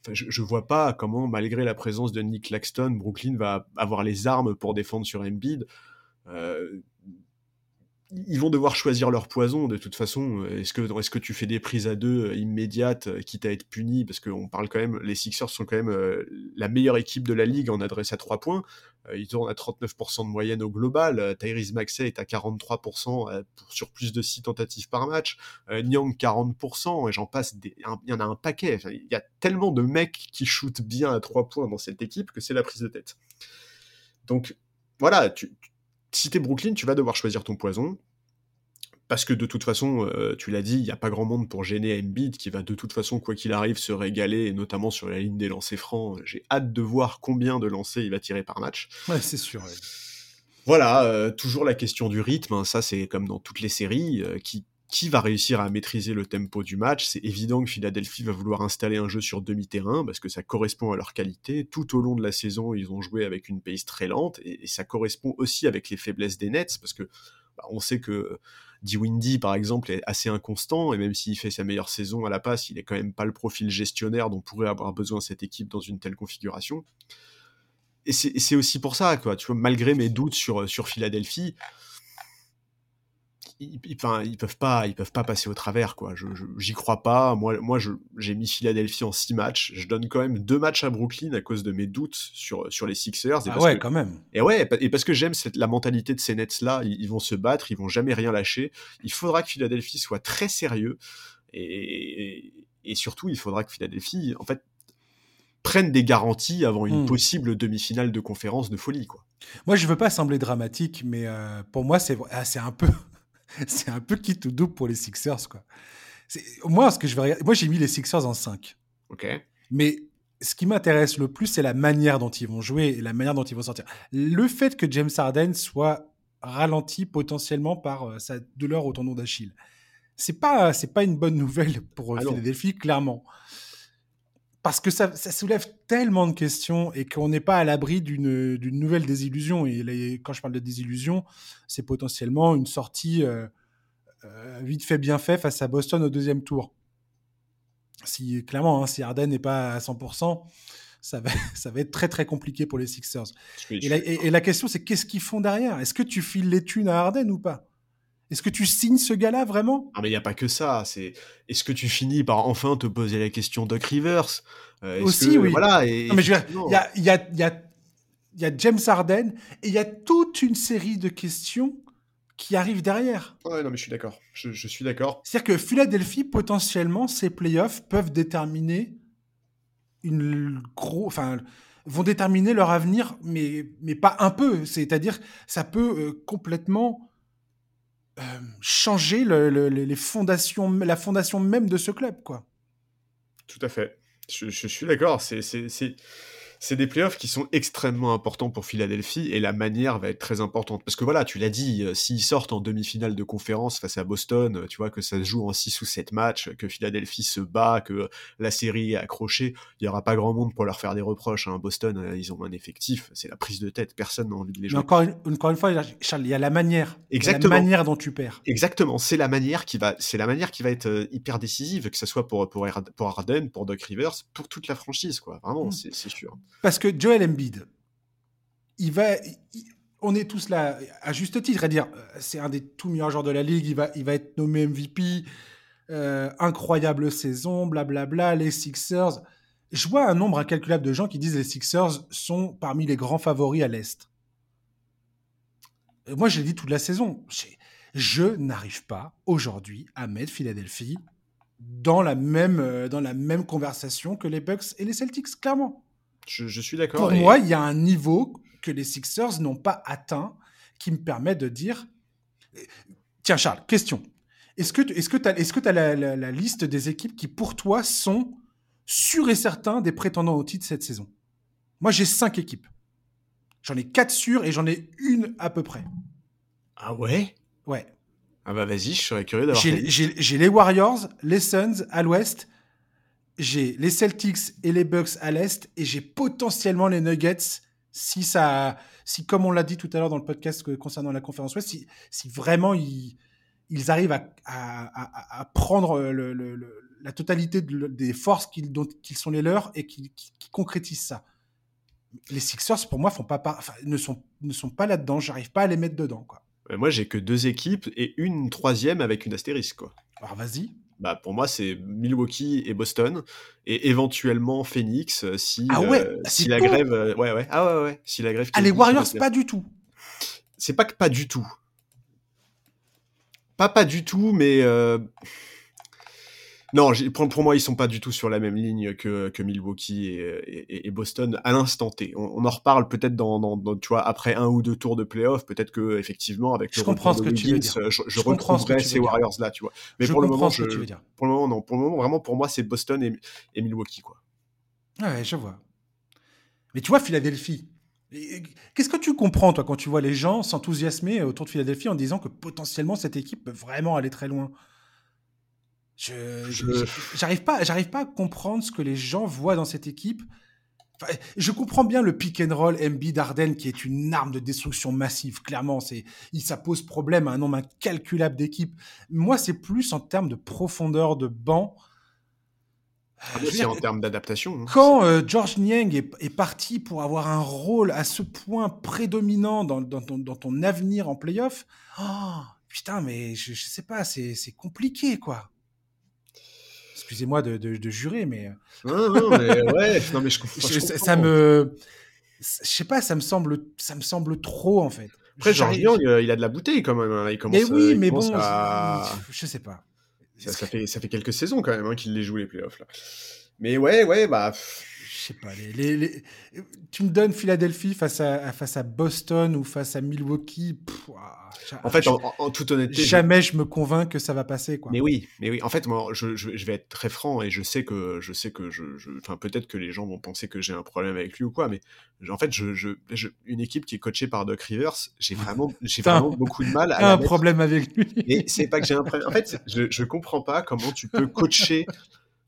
Enfin, je, je vois pas comment, malgré la présence de Nick Claxton, Brooklyn va avoir les armes pour défendre sur Embiid. Euh, ils vont devoir choisir leur poison de toute façon. Est-ce que, est que tu fais des prises à deux euh, immédiates, euh, quitte à être puni? Parce qu'on parle quand même, les Sixers sont quand même euh, la meilleure équipe de la ligue en adresse à trois points. Ils tournent à 39% de moyenne au global. Tyrese Maxey est à 43% euh, pour, sur plus de 6 tentatives par match. Nyang 40%, et j'en passe, il y en a un paquet. Il y a tellement de mecs qui shootent bien à trois points dans cette équipe que c'est la prise de tête. Donc voilà, si t'es Brooklyn, tu vas devoir choisir ton poison. Parce que de toute façon, euh, tu l'as dit, il n'y a pas grand monde pour gêner Embiid, qui va de toute façon, quoi qu'il arrive, se régaler, et notamment sur la ligne des lancers francs. J'ai hâte de voir combien de lancers il va tirer par match. Ouais, c'est sûr. ouais. Voilà, euh, toujours la question du rythme, hein, ça c'est comme dans toutes les séries, euh, qui, qui va réussir à maîtriser le tempo du match C'est évident que Philadelphie va vouloir installer un jeu sur demi-terrain, parce que ça correspond à leur qualité. Tout au long de la saison, ils ont joué avec une pace très lente, et, ça correspond aussi avec les faiblesses des Nets, parce que bah, on sait que Windy, par exemple, est assez inconstant, et même s'il fait sa meilleure saison à la passe, il est quand même pas le profil gestionnaire dont pourrait avoir besoin cette équipe dans une telle configuration. Et c'est aussi pour ça, malgré mes doutes sur, sur Philadelphie, ils, ils, peuvent pas, ils peuvent pas passer au travers, quoi. Je, j'y crois pas. Moi, moi, j'ai mis Philadelphie en six matchs. Je donne quand même deux matchs à Brooklyn à cause de mes doutes sur sur les Sixers. Et Ah parce ouais, que- quand même. et ouais, et parce que j'aime cette, la mentalité de ces Nets-là, ils, ils vont se battre, ils vont jamais rien lâcher. Il faudra que Philadelphie soit très sérieux, et, et, et surtout, il faudra que Philadelphie, en fait, prenne des garanties avant une Hmm. possible demi-finale de conférence de folie, quoi. Moi, je veux pas sembler dramatique, mais euh, pour moi, c'est ah, c'est un peu, c'est un peu qui tout double pour les Sixers, quoi. Moi, ce que je vais regarder, moi, j'ai mis les Sixers en 5. Ok. Mais ce qui m'intéresse le plus, c'est la manière dont ils vont jouer et la manière dont ils vont sortir. Le fait que James Harden soit ralenti potentiellement par euh, sa douleur au tendon d'Achille, c'est pas c'est pas une bonne nouvelle pour euh, Ah. Philadelphie, clairement. Parce que ça, ça soulève tellement de questions et qu'on n'est pas à l'abri d'une d'une nouvelle désillusion. Et les- quand je parle de désillusion, c'est potentiellement une sortie euh, euh, vite fait, bien fait face à Boston au deuxième tour. Si, clairement, hein, si Harden n'est pas à 100%, ça va, ça va être très très compliqué pour les Sixers. Je fais- Et la, et- et la question, c'est qu'est-ce qu'ils font derrière? Est-ce que tu files les thunes à Harden ou pas? Est-ce que tu signes ce gars-là vraiment? Ah mais il n'y a pas que ça, c'est est-ce que tu finis par enfin te poser la question Doc Rivers? Euh, Aussi, que- oui. Voilà, et, Non, mais je veux dire, effectivement, Il y a, y, a, y James Harden et il y a toute une série de questions qui arrivent derrière. Ouais, non mais je suis d'accord, je, je suis d'accord. C'est-à-dire que Philadelphie, potentiellement, ces playoffs peuvent déterminer une gros, enfin, vont déterminer leur avenir, mais, mais pas un peu. C'est-à-dire, ça peut euh, complètement euh, changer le- le- les fondations, la fondation même de ce club, quoi. Tout à fait. Je, je suis d'accord. C'est, c'est, des playoffs qui sont extrêmement importants pour Philadelphie et la manière va être très importante. Parce que voilà, tu l'as dit, euh, s'ils sortent en demi-finale de conférence face à Boston, euh, tu vois, que ça se joue en 6 ou 7 matchs, que Philadelphie se bat, que la série est accrochée, il n'y aura pas grand monde pour leur faire des reproches. Hein. Boston, euh, ils ont un effectif, c'est la prise de tête, personne n'a envie de les Mais jouer. encore une, encore une fois, Charles, il y a la manière. Exactement. la manière dont tu perds. Exactement, c'est la manière qui va, c'est la manière qui va être hyper décisive, que ce soit pour pour pour Harden, pour Doc Rivers, pour toute la franchise, quoi. Vraiment, Mm. c'est sûr. Parce que Joel Embiid, on est tous là à juste titre à dire, euh, c'est un des tout meilleurs joueurs de la ligue, il va, être nommé MVP, euh, incroyable saison, blablabla, les Sixers. Je vois un nombre incalculable de gens qui disent les Sixers sont parmi les grands favoris à l'Est. Et Moi, je l'ai dit toute la saison. Je n'arrive pas aujourd'hui à mettre Philadelphie euh, dans la même conversation que les Bucks et les Celtics, clairement. Je, je suis d'accord. Pour et- moi, il y a un niveau que les Sixers n'ont pas atteint qui me permet de dire. Tiens, Charles, question. Est-ce que tu que as, as la, la- la liste des équipes qui, pour toi, sont sûrs et certains des prétendants au titre cette saison? Moi, j'ai cinq équipes. J'en ai quatre sûres et j'en ai une à peu près. Ah ouais? Ouais. Ah bah vas-y, je serais curieux d'avoir. j'ai les Warriors, les Suns à l'ouest, j'ai les Celtics et les Bucks à l'est, et j'ai potentiellement les Nuggets si ça, si comme on l'a dit tout à l'heure dans le podcast concernant la conférence ouest, si, si vraiment ils, ils arrivent à, à- prendre le- le- le- la totalité de- des forces qu'ils dont- qu'ils sont les leurs et qui, qui- qui concrétisent ça. Les Sixers, pour moi, font pas, par- enfin, ne, sont, ne sont pas là-dedans. J'arrive pas à les mettre dedans. Quoi. Moi, j'ai que deux équipes et une troisième avec une astérisque, quoi. Alors vas-y. Bah pour moi, c'est Milwaukee et Boston et éventuellement Phoenix euh, si Ah ouais, euh, c'est si la tôt. grève, euh, ouais ouais, ah ouais ouais, si la grève. Ah, les Warriors, pas du tout. C'est pas que pas du tout. Pas pas du tout, mais euh, non, pour, moi, ils sont pas du tout sur la même ligne que, que Milwaukee et, et- et Boston à l'instant T. On, on en reparle peut-être dans, dans, dans- tu vois, après un ou deux tours de playoff, peut-être que effectivement avec Je le comprends ce que tu veux dire. je, je retrouverai ces. Warriors là, tu vois. Mais je pour le comprends moment, ce que je, tu veux dire. pour le moment, non. Pour le moment, vraiment, pour moi, c'est Boston et, et Milwaukee, quoi. Ouais, je vois. Mais tu vois, Philadelphie. Qu'est-ce que tu comprends, toi, quand tu vois les gens s'enthousiasmer autour de Philadelphie en disant que potentiellement cette équipe peut vraiment aller très loin? Je Je- j'arrive pas, j'arrive pas à comprendre ce que les gens voient dans cette équipe. Enfin, je comprends bien le pick and roll MB Darden qui est une arme de destruction massive. Clairement, c'est, il, ça pose problème à un nombre incalculable d'équipes. Moi, c'est plus en termes de profondeur de banc. Euh, veux Aussi dire, en termes d'adaptation. hein. quand euh, George Niang est, est parti pour avoir un rôle à ce point prédominant dans, dans ton, dans ton avenir en playoff, oh, putain, mais je, je sais pas, c'est compliqué, quoi. Excusez-moi de, de, jurer, mais. Non, non, mais ouais, non, mais je, comprends, Ça, me. Je sais pas, ça me semble, ça me semble trop, en fait. Après, Georges Young, il a de la bouteille quand même. Hein. Il commence, mais oui, mais bon, je sais pas. Ça, fait, ça fait quelques saisons quand même hein, qu'il les joue les playoffs là. Mais ouais, ouais, bah je sais pas, les, tu me donnes Philadelphie face à, face à Boston ou face à Milwaukee. en fait, en, toute honnêteté, jamais je... me convainc que ça va passer. Quoi. Mais oui, mais oui. En fait, moi, je, je, vais être très franc et je sais que je sais que je, enfin peut-être que les gens vont penser que j'ai un problème avec lui ou quoi, mais en fait, je, une équipe qui est coachée par Doc Rivers, j'ai vraiment, j'ai vraiment beaucoup de mal à. un problème avec lui. Mais c'est pas que j'ai un problème. En fait, je, je comprends pas comment tu peux coacher,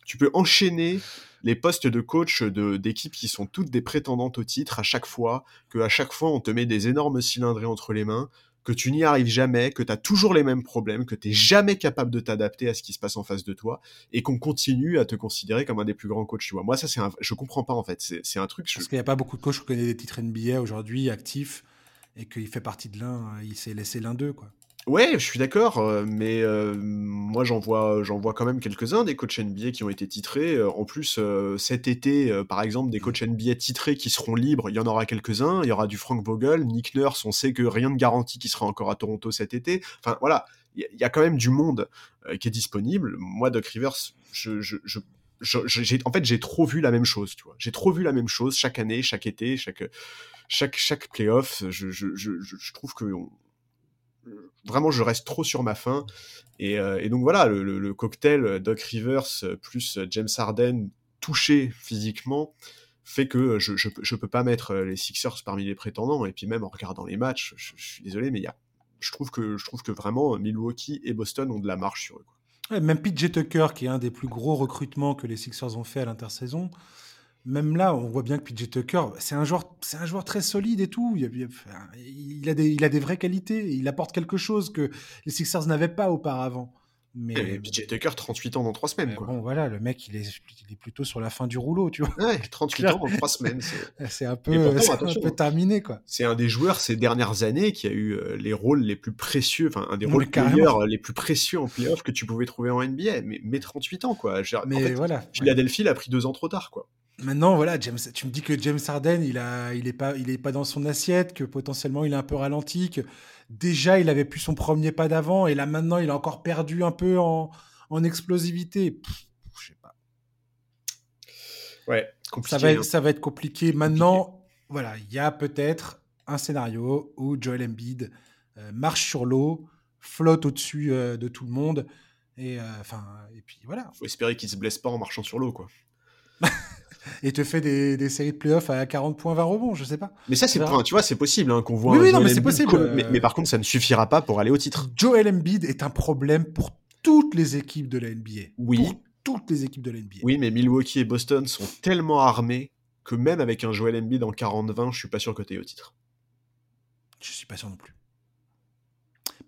tu peux enchaîner les postes de coach d'équipes qui sont toutes des prétendantes au titre à chaque fois, que à chaque fois on te met des énormes cylindrés entre les mains, que tu n'y arrives jamais, que tu as toujours les mêmes problèmes, que tu n'es jamais capable de t'adapter à ce qui se passe en face de toi, et qu'on continue à te considérer comme un des plus grands coachs, tu vois. Moi, ça, c'est un... je comprends pas, en fait. C'est un truc... Parce qu'il n'y a pas beaucoup de coachs qui connaissent des titres NBA aujourd'hui, actifs, et qu'il fait partie de l'un, il s'est laissé l'un d'eux, quoi. Ouais, je suis d'accord, euh, mais euh, moi j'en vois, j'en vois quand même quelques-uns des coachs NBA qui ont été titrés. Euh, en plus, cet été, par exemple, des coachs NBA titrés qui seront libres, il y en aura quelques-uns. Il y aura du Frank Vogel, Nick Nurse, on sait que rien ne garantit qu'il sera encore à Toronto cet été. Enfin voilà, il y, a quand même du monde qui est disponible. Moi, Doc Rivers, je, je, je en fait, j'ai trop vu la même chose, tu vois. J'ai trop vu la même chose chaque année, chaque été, chaque chaque chaque playoff. Je, je, je, je trouve que vraiment, je reste trop sur ma faim. Et, euh, donc voilà, le, cocktail Doc Rivers plus James Harden touché physiquement fait que je, je, peux pas mettre les Sixers parmi les prétendants. Et puis même en regardant les matchs, je, suis désolé, mais y a, je trouve que je trouve que vraiment Milwaukee et Boston ont de la marche sur eux. même PJ Tucker, qui est un des plus gros recrutements que les Sixers ont fait à l'intersaison, même là, on voit bien que PJ Tucker, c'est un joueur, très solide et tout. Il a des vraies qualités. Il apporte quelque chose que les Sixers n'avaient pas auparavant. Mais PJ Tucker, 38 ans dans 3 semaines. Bon, voilà, le mec, il est, il est, plutôt sur la fin du rouleau, tu vois. Ouais, 38 ans dans 3 semaines. C'est un, peu, un peu terminé, quoi. C'est un des joueurs ces dernières années qui a eu euh, les rôles les plus précieux, enfin, un des rôles players les plus précieux en playoff que tu pouvais trouver en NBA. Mais, mais 38 ans, quoi. Mais en fait, voilà. Philadelphie l'a pris 2 ans trop tard, quoi. Maintenant, voilà, James, tu me dis que James Harden, il a, il est pas, il est pas dans son assiette, que potentiellement il est un peu ralenti, que déjà il avait plus son premier pas d'avant, et là maintenant il a encore perdu un peu en, en explosivité. Je sais pas. Ouais, compliqué. Ça va, être, hein. ça va être compliqué. Maintenant, voilà, il y a peut-être un scénario où Joel Embiid euh, marche sur l'eau, flotte au-dessus euh, de tout le monde, et euh, enfin, et puis voilà. Faut espérer qu'il se blesse pas en marchant sur l'eau, quoi. et te fait des, des, séries de playoffs à 40 points, 20 rebonds, je sais pas. Mais ça, c'est tu vois, c'est possible hein, qu'on voit. Oui, non, mais c'est possible. Mais, mais, par contre, ça ne suffira pas pour aller au titre. Joel Embiid est un problème pour toutes les équipes de la NBA. Oui. Pour toutes les équipes de la NBA. Oui, mais Milwaukee et Boston sont tellement armés que même avec un Joel Embiid en 40-20, je suis pas sûr que tu es au titre. Je suis pas sûr non plus.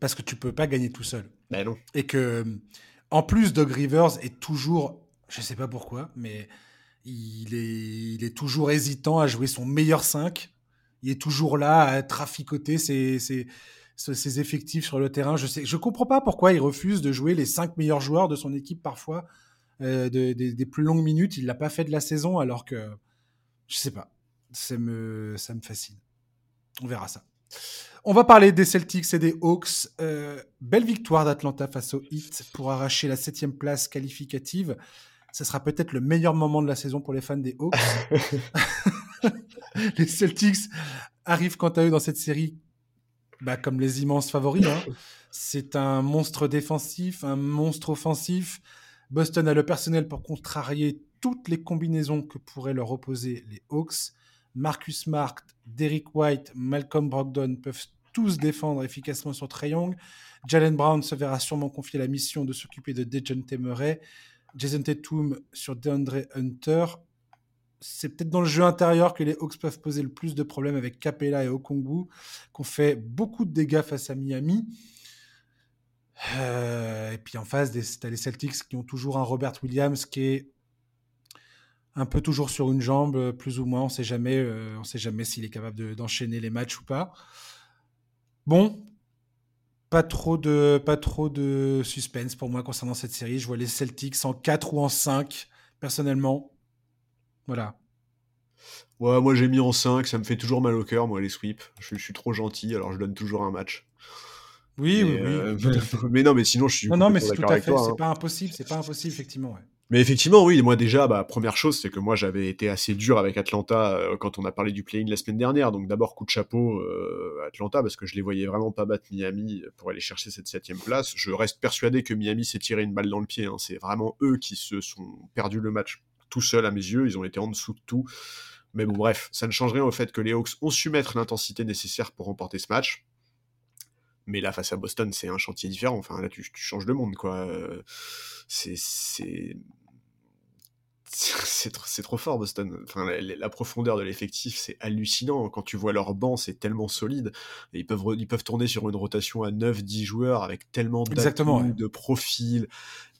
Parce que tu peux pas gagner tout seul. Ben non. Et que, en plus, Doug Rivers est toujours, je sais pas pourquoi, mais il est, toujours hésitant à jouer son meilleur 5. Il est toujours là à traficoter ses, effectifs sur le terrain. Je je comprends pas pourquoi il refuse de jouer les 5 meilleurs joueurs de son équipe parfois euh, des plus longues minutes. Il l'a pas fait de la saison alors que je sais pas. Ça me, ça me fascine. On verra ça. On va parler des Celtics et des Hawks. Euh, belle victoire d'Atlanta face aux Heat pour arracher la septième place qualificative ce sera peut-être le meilleur moment de la saison pour les fans des Hawks. les Celtics arrivent quant à eux dans cette série bah, comme les immenses favoris. Hein. C'est un monstre défensif, un monstre offensif. Boston a le personnel pour contrarier toutes les combinaisons que pourraient leur opposer les Hawks. Marcus Smart, Derek White, Malcolm Brogdon peuvent tous défendre efficacement sur Trae Young. Jalen Brown se verra sûrement confier la mission de s'occuper de Dejounte Murray. Jason Tatum sur DeAndre Hunter. C'est peut-être dans le jeu intérieur que les Hawks peuvent poser le plus de problèmes avec Capella et Okongu, qu'on fait beaucoup de dégâts face à Miami. Euh, et puis en face, tu as les Celtics qui ont toujours un Robert Williams qui est un peu toujours sur une jambe, plus ou moins. On ne euh, on sait jamais s'il est capable d'enchaîner les matchs ou pas. Bon, Pas trop, de, pas trop de suspense pour moi concernant cette série. Je vois les Celtics en 4 ou en 5, personnellement. Voilà. Ouais, moi j'ai mis en 5, ça me fait toujours mal au cœur, moi, les sweeps. Je, suis trop gentil, alors je donne toujours un match. Oui, oui, oui. Euh, mais non, mais sinon, je suis. Non, non, mais c'est tout à fait. C'est hein. pas impossible, c'est pas impossible, effectivement. Ouais. Mais effectivement, oui, moi déjà, bah, première chose, c'est que moi j'avais été assez dur avec Atlanta euh, quand on a parlé du play-in la semaine dernière. Donc d'abord, coup de chapeau euh, Atlanta, parce que je les voyais vraiment pas battre Miami pour aller chercher cette septième place. Je reste persuadé que Miami s'est tiré une balle dans le pied. Hein. C'est vraiment eux qui se sont perdus le match tout seuls à mes yeux. Ils ont été en dessous de tout. Mais bon, bref, ça ne change rien au fait que les Hawks ont su mettre l'intensité nécessaire pour remporter ce match. Mais là, face à Boston, c'est un chantier différent. Enfin, là, tu, changes de monde, quoi. Euh, c'est c'est trop fort Boston. Enfin, la, profondeur de l'effectif, c'est hallucinant. Quand tu vois leur banc, c'est tellement solide. ils peuvent, ils peuvent tourner sur une rotation à 9-10 joueurs avec tellement de profils,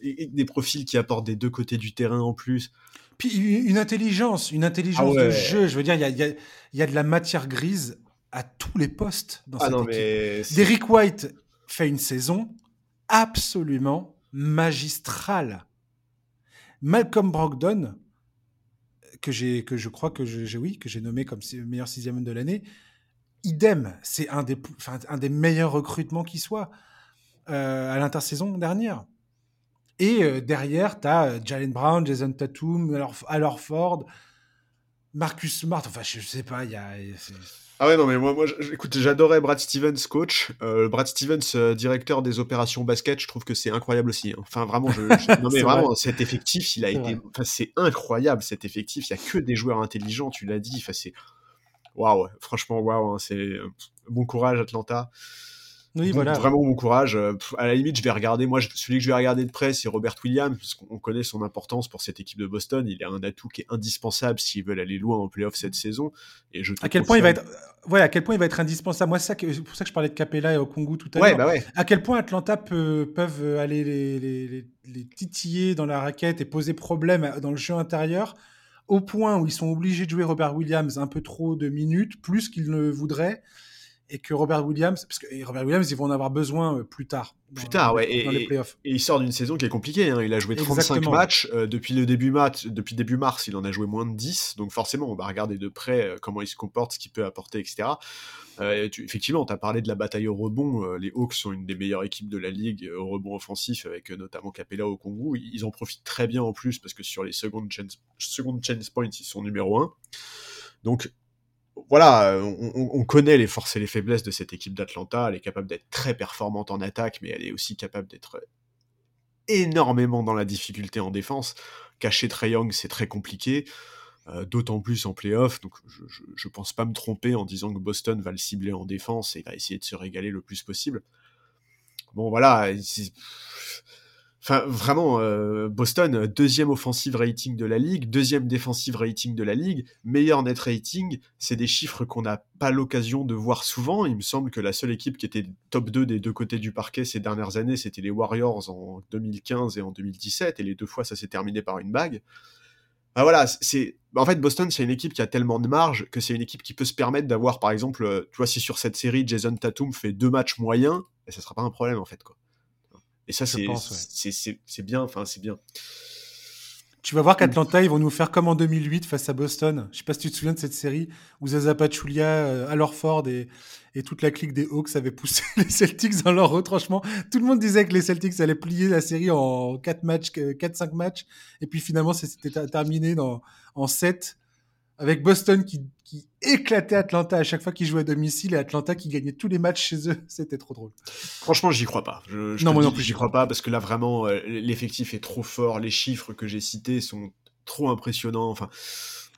et, des profils qui apportent des deux côtés du terrain en plus. Puis une intelligence, une intelligence ah de jeu. Je veux dire, il y a, y, a, y a, de la matière grise à tous les postes dans ah cette équipe. Derrick White fait une saison absolument magistrale. Malcolm Brogdon, que j'ai, que je crois que j'ai, oui, que j'ai nommé comme meilleur sixième homme de l'année, idem, c'est un des, un des meilleurs recrutements qui soit euh, à l'intersaison dernière. Et euh, derrière, tu as euh, Jalen Brown, Jason Tatum, alors Ford, Marcus Smart. Enfin, je, sais pas, il y a. Ah ouais, non, mais moi, moi écoute, j'adorais Brad Stevens, coach. Euh, Brad Stevens, euh, directeur des opérations basket, je trouve que c'est incroyable aussi. Hein. Enfin, vraiment, je, non, mais vraiment, cet effectif, il a été. Enfin, c'est incroyable cet effectif. Il y a que des joueurs intelligents, tu l'as dit. Enfin, c'est. Waouh, franchement, waouh. Hein, c'est. Euh, bon courage, Atlanta. Oui, voilà. Vraiment bon courage. Euh, à la limite, je vais regarder. Moi, celui que je vais regarder de près, c'est Robert Williams, parce qu'on connaît son importance pour cette équipe de Boston. Il est un atout qui est indispensable s'ils veulent aller loin en playoff cette saison. Et je à quel point il va être, ouais, à quel point il va être indispensable? Moi, c'est pour ça que je parlais de Capella et Okongu tout à l'heure. Bah ouais. À quel point Atlanta peut, peuvent aller les, les, les, titiller dans la raquette et poser problème dans le jeu intérieur au point où ils sont obligés de jouer Robert Williams un peu trop de minutes, plus qu'ils ne voudraient et que Robert Williams, parce que Robert Williams, ils vont en avoir besoin euh, plus tard. plus tard, ouais. et, les playoffs. Et, il sort d'une saison qui est compliquée. Hein. Il a joué 35 matchs. Euh, depuis, le début match, depuis début mars, il en a joué moins de 10. Donc forcément, on va regarder de près euh, comment il se comporte, ce qu'il peut apporter, etc. effectivement, tu as parlé de la bataille au rebond. les Hawks sont une des meilleures équipes de la ligue au rebond offensif, avec notamment Capella au Congo. Ils en profitent très bien en plus, parce que sur les second chance, second chance points, ils sont numéro 1. Donc voilà, on, connaît les forces et les faiblesses de cette équipe d'Atlanta. Elle est capable d'être très performante en attaque, mais elle est aussi capable d'être énormément dans la difficulté en défense. Cacher Trey Young, c'est très compliqué, euh, d'autant plus en playoff. Donc je, je, pense pas me tromper en disant que Boston va le cibler en défense et va essayer de se régaler le plus possible. Bon voilà, Enfin, vraiment, euh, Boston, deuxième offensive rating de la ligue, deuxième défensive rating de la ligue, meilleur net rating, c'est des chiffres qu'on n'a pas l'occasion de voir souvent. Il me semble que la seule équipe qui était top 2 des deux côtés du parquet ces dernières années, c'était les Warriors en 2015 et en 2017, et les deux fois, ça s'est terminé par une bague. Voilà, c'est en fait Boston, c'est une équipe qui a tellement de marge que c'est une équipe qui peut se permettre d'avoir, par exemple, euh, tu vois, si sur cette série Jason Tatum fait deux matchs moyens, et ça sera pas un problème en fait quoi. Et ça, c'est bien. Enfin, c'est bien. Tu vas voir qu'Atlanta, ils vont nous faire comme en 2008 face à Boston. Je sais pas si tu te souviens de cette série où Zaza Pachulia, euh, Al et, et, toute la clique des Hawks avaient poussé les Celtics dans leur retranchement. Tout le monde disait que les Celtics allaient plier la série en 4 matchs, 4-5 matchs. Et puis finalement, c'était terminé dans, en 7 avec Boston qui, qui, éclatait Atlanta à chaque fois qu'ils jouaient à domicile et Atlanta qui gagnait tous les matchs chez eux. C'était trop drôle. Franchement, j'y crois pas. Je, non, moi non plus, j'y crois pas parce que là, vraiment, euh, l'effectif est trop fort. Les chiffres que j'ai cités sont trop impressionnants. Enfin.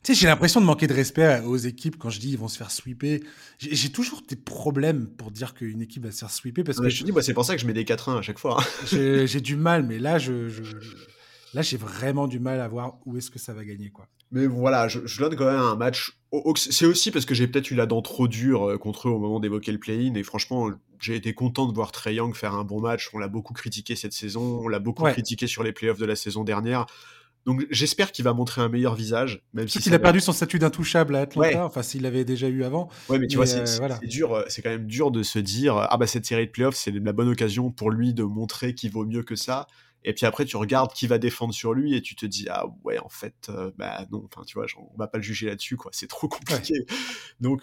Tu sais, j'ai l'impression de manquer de respect aux équipes quand je dis ils vont se faire sweeper. J'ai toujours des problèmes pour dire qu'une équipe va se faire sweeper parce que. Je dis, c'est pour ça que je mets des 4-1 à chaque fois. j'ai du mal, mais là, je, je là, j'ai vraiment du mal à voir où est-ce que ça va gagner, quoi. Mais voilà, je, donne quand même un match. C'est aussi parce que j'ai peut-être eu la dent trop dure euh, contre eux au moment d'évoquer le play-in. Et franchement, j'ai été content de voir Trey Young faire un bon match. On l'a beaucoup critiqué cette saison. On l'a beaucoup critiqué sur les playoffs de la saison dernière. Donc j'espère qu'il va montrer un meilleur visage, même si a perdu son statut d'intouchable à Atlanta, enfin s'il l'avait déjà eu avant. Ouais, mais tu vois, c'est dur, c'est quand même dur de se dire ah bah cette série de playoffs c'est la bonne occasion pour lui de montrer qu'il vaut mieux que ça. Et puis après tu regardes qui va défendre sur lui et tu te dis ah ouais en fait bah non, enfin tu vois, on va pas le juger là-dessus quoi, c'est trop compliqué. Donc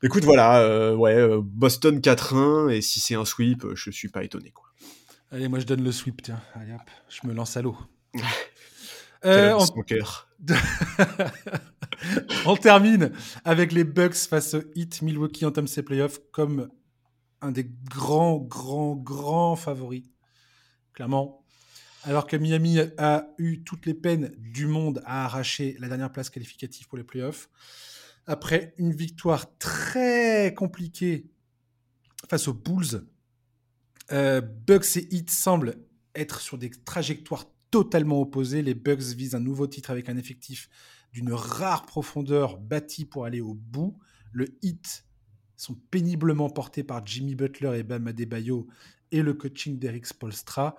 Écoute, voilà, ouais, Boston 4-1, et si c'est un sweep, je suis pas étonné. Quoi. Allez, moi je donne le sweep, tiens. Allez hop, je me lance à l'eau. euh, on... cœur. on termine avec les Bucks face au Heat. Milwaukee entame ses playoffs comme un des grands, grands, grands favoris. Alors que Miami a eu toutes les peines du monde à arracher la dernière place qualificative pour les playoffs. Après une victoire très compliquée face aux Bulls, euh, Bucks et Heat semblent être sur des trajectoires totalement opposées. Les Bucks visent un nouveau titre avec un effectif d'une rare profondeur bâti pour aller au bout. Le Heat sont péniblement portés par Jimmy Butler et Bam Adebayo et le coaching d'Eric Spolstra.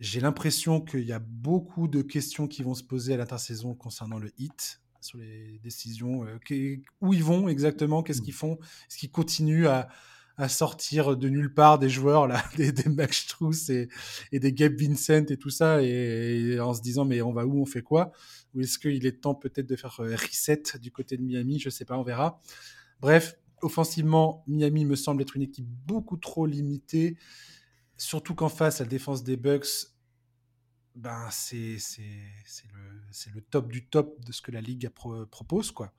J'ai l'impression qu'il y a beaucoup de questions qui vont se poser à l'intersaison concernant le Heat, sur les décisions, euh, où ils vont exactement, qu'est-ce qu'ils font, est-ce qu'ils continuent à, à sortir de nulle part des joueurs là, des, Max Strauss et, des Gabe Vincent et tout ça, et, en se disant mais on va où, on fait quoi? Ou est-ce qu'il est temps peut-être de faire euh, reset du côté de Miami? Je sais pas, on verra. Bref, offensivement, Miami me semble être une équipe beaucoup trop limitée, surtout qu'en face, la défense des Bucks, ben c'est le, top du top de ce que la ligue propose quoi.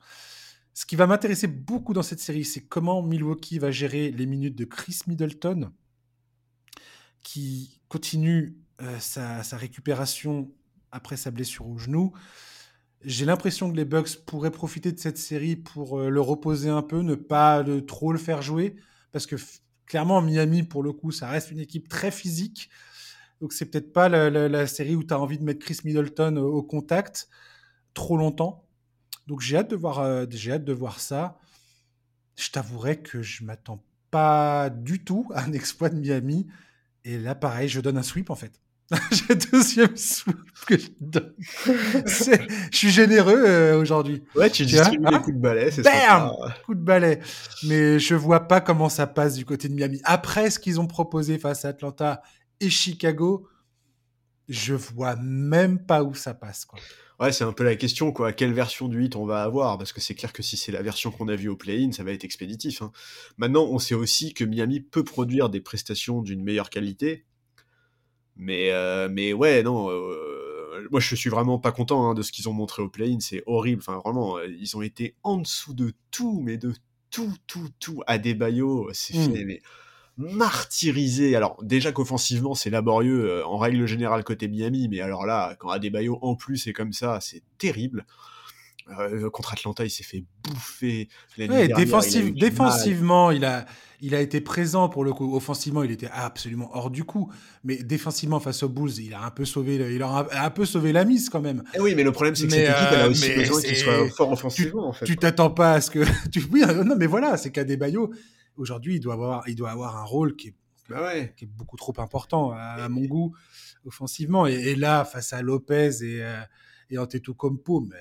Ce qui va m'intéresser beaucoup dans cette série, c'est comment Milwaukee va gérer les minutes de Chris Middleton, qui continue euh, sa, récupération après sa blessure au genou. J'ai l'impression que les Bucks pourraient profiter de cette série pour euh, le reposer un peu, ne pas trop le faire jouer, parce que clairement, Miami, pour le coup, ça reste une équipe très physique. Donc, c'est peut-être pas la, série où tu as envie de mettre Chris Middleton au contact trop longtemps. Donc j'ai hâte de voir, euh, hâte de voir ça. Je t'avouerai que je m'attends pas du tout à un exploit de Miami. Et là, pareil, je donne un sweep en fait. J'ai deuxième sweep que je donne. je suis généreux euh, aujourd'hui. Ouais, tu distribues les coups de balai, c'est ça. Coup de balai. Mais je vois pas comment ça passe du côté de Miami. Après ce qu'ils ont proposé face à Atlanta et Chicago, je vois même pas où ça passe. Quoi. Ouais, c'est un peu la question, quoi. Quelle version du 8 on va avoir? Parce que c'est clair que si c'est la version qu'on a vue au play-in, ça va être expéditif. Hein. Maintenant, on sait aussi que Miami peut produire des prestations d'une meilleure qualité. Mais, euh, mais ouais, non. Euh, moi, je suis vraiment pas content hein, de ce qu'ils ont montré au play-in. C'est horrible. Enfin, vraiment, euh, ils ont été en dessous de tout, mais de tout, tout, tout. À des baillots, c'est mmh. fait, mais martyrisé. Alors déjà qu'offensivement c'est laborieux euh, en règle générale côté Miami, mais alors là quand Adebayo en plus est comme ça, c'est terrible. Euh, contre Atlanta, il s'est fait bouffer. défensivement, il a, il a été présent pour le coup. Offensivement, il était absolument hors du coup. Mais défensivement, face aux Bulls, il a un peu sauvé, il a un peu sauvé la mise quand même. Eh oui, mais le problème, c'est que cette équipe, elle a aussi euh, besoin qu'il soit fort offensivement. Tu, en fait, t'attends pas à ce que. oui, non, mais voilà, c'est qu'Adebayo, aujourd'hui, il doit avoir, il doit avoir un rôle qui est, bah qui est beaucoup trop important à, mon goût offensivement. Et, là, face à Lopez et, euh, et Antetokounmpo, mais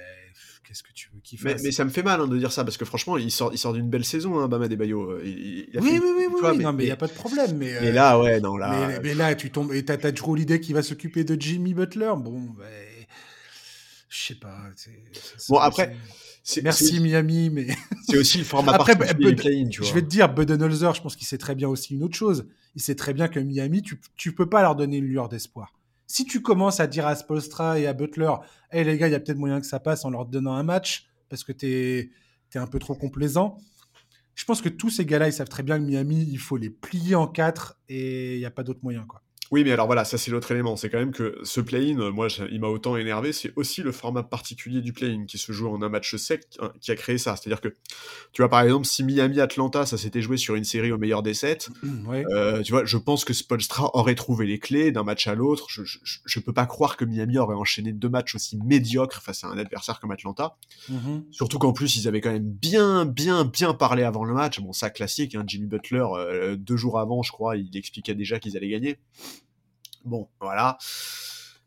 qu'est-ce que tu veux qu'il fasse mais, ça me fait mal hein, de dire ça parce que franchement, il sort, il sort d'une belle saison, hein, Bama Debayo. Euh, oui, oui, oui, oui, non, mais il n'y a pas de problème. Mais, euh, là, ouais, non, là. Mais, là, tu tombes et t'as as Drew Holiday qui va s'occuper de Jimmy Butler. Bon, ben, je sais pas. Bon, après. Merci Miami, mais c'est aussi le format Après, particulier play Je vais te dire, Budenholzer, je pense qu'il sait très bien aussi une autre chose. Il sait très bien que Miami, tu, tu peux pas leur donner une lueur d'espoir. Si tu commences à dire à Spolstra et à Butler, hey les gars, il y a peut-être moyen que ça passe en leur donnant un match parce que tu es, es, un peu trop complaisant. Je pense que tous ces gars-là, ils savent très bien que Miami, il faut les plier en quatre et il n'y a pas d'autre moyen. Quoi. Oui, mais alors voilà, ça c'est l'autre élément. C'est quand même que ce play-in, moi, il m'a autant énervé, c'est aussi le format particulier du play-in qui se joue en un match sec hein, qui a créé ça. C'est-à-dire que, tu vois, par exemple, si Miami-Atlanta, ça s'était joué sur une série au meilleur des sept, euh, tu vois, je pense que Spolstra aurait trouvé les clés d'un match à l'autre. Je, je, peux pas croire que Miami aurait enchaîné deux matchs aussi médiocres face à un adversaire comme Atlanta. Mm-hmm. Surtout qu'en plus, ils avaient quand même bien, bien, bien parlé avant le match. Bon, ça classique, hein, Jimmy Butler, euh, deux jours avant, je crois, il expliquait déjà qu'ils allaient gagner. Bon, voilà.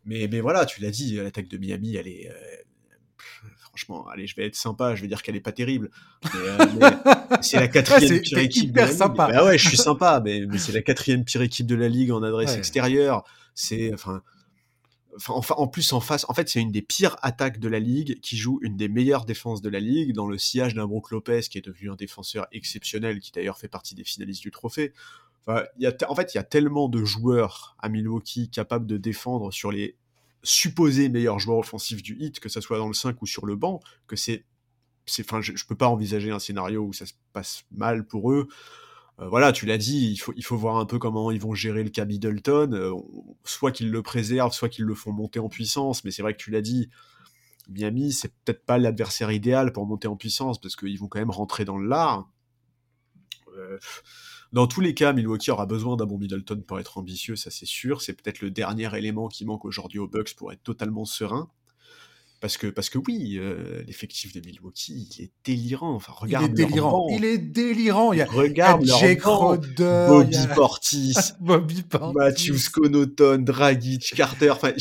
Mais, mais voilà, tu l'as dit, l'attaque de Miami, elle est. franchement, allez, je vais être sympa, je vais dire qu'elle est pas terrible. c'est la quatrième pire équipe de la sympa. Ligue. Bah ouais, je suis sympa, mais, mais c'est la quatrième pire équipe de la ligue en adresse extérieure. C'est, enfin, Enfin, en plus, en face, en fait, c'est une des pires attaques de la ligue qui joue une des meilleures défenses de la ligue dans le sillage d'un Brook Lopez qui est devenu un défenseur exceptionnel, qui d'ailleurs fait partie des finalistes du trophée. En fait, il y a tellement de joueurs à Milwaukee capables de défendre sur les supposés meilleurs joueurs offensifs du hit, que ce soit dans le 5 ou sur le banc, que c'est. Je, je peux pas envisager un scénario où ça se passe mal pour eux. Euh, voilà, tu l'as dit, il faut, il faut voir un peu comment ils vont gérer le cas Middleton. Euh, soit qu'ils le préservent, soit qu'ils le font monter en puissance. Mais c'est vrai que tu l'as dit, Miami, c'est peut-être pas l'adversaire idéal pour monter en puissance parce qu'ils vont quand même rentrer dans le lard. Euh, dans tous les cas, Milwaukee aura besoin d'un bon Middleton pour être ambitieux, ça c'est sûr. C'est peut-être le dernier élément qui manque aujourd'hui aux Bucks pour être totalement serein. Parce que, parce que oui, euh, l'effectif de Milwaukee, il est délirant. Enfin, regarde il est délirant. Il est délirant. Il y a, regarde Jake Crowder, Bobby Portis, Bobby Portis, Matthews Connaughton, Dragic, Carter. Enfin,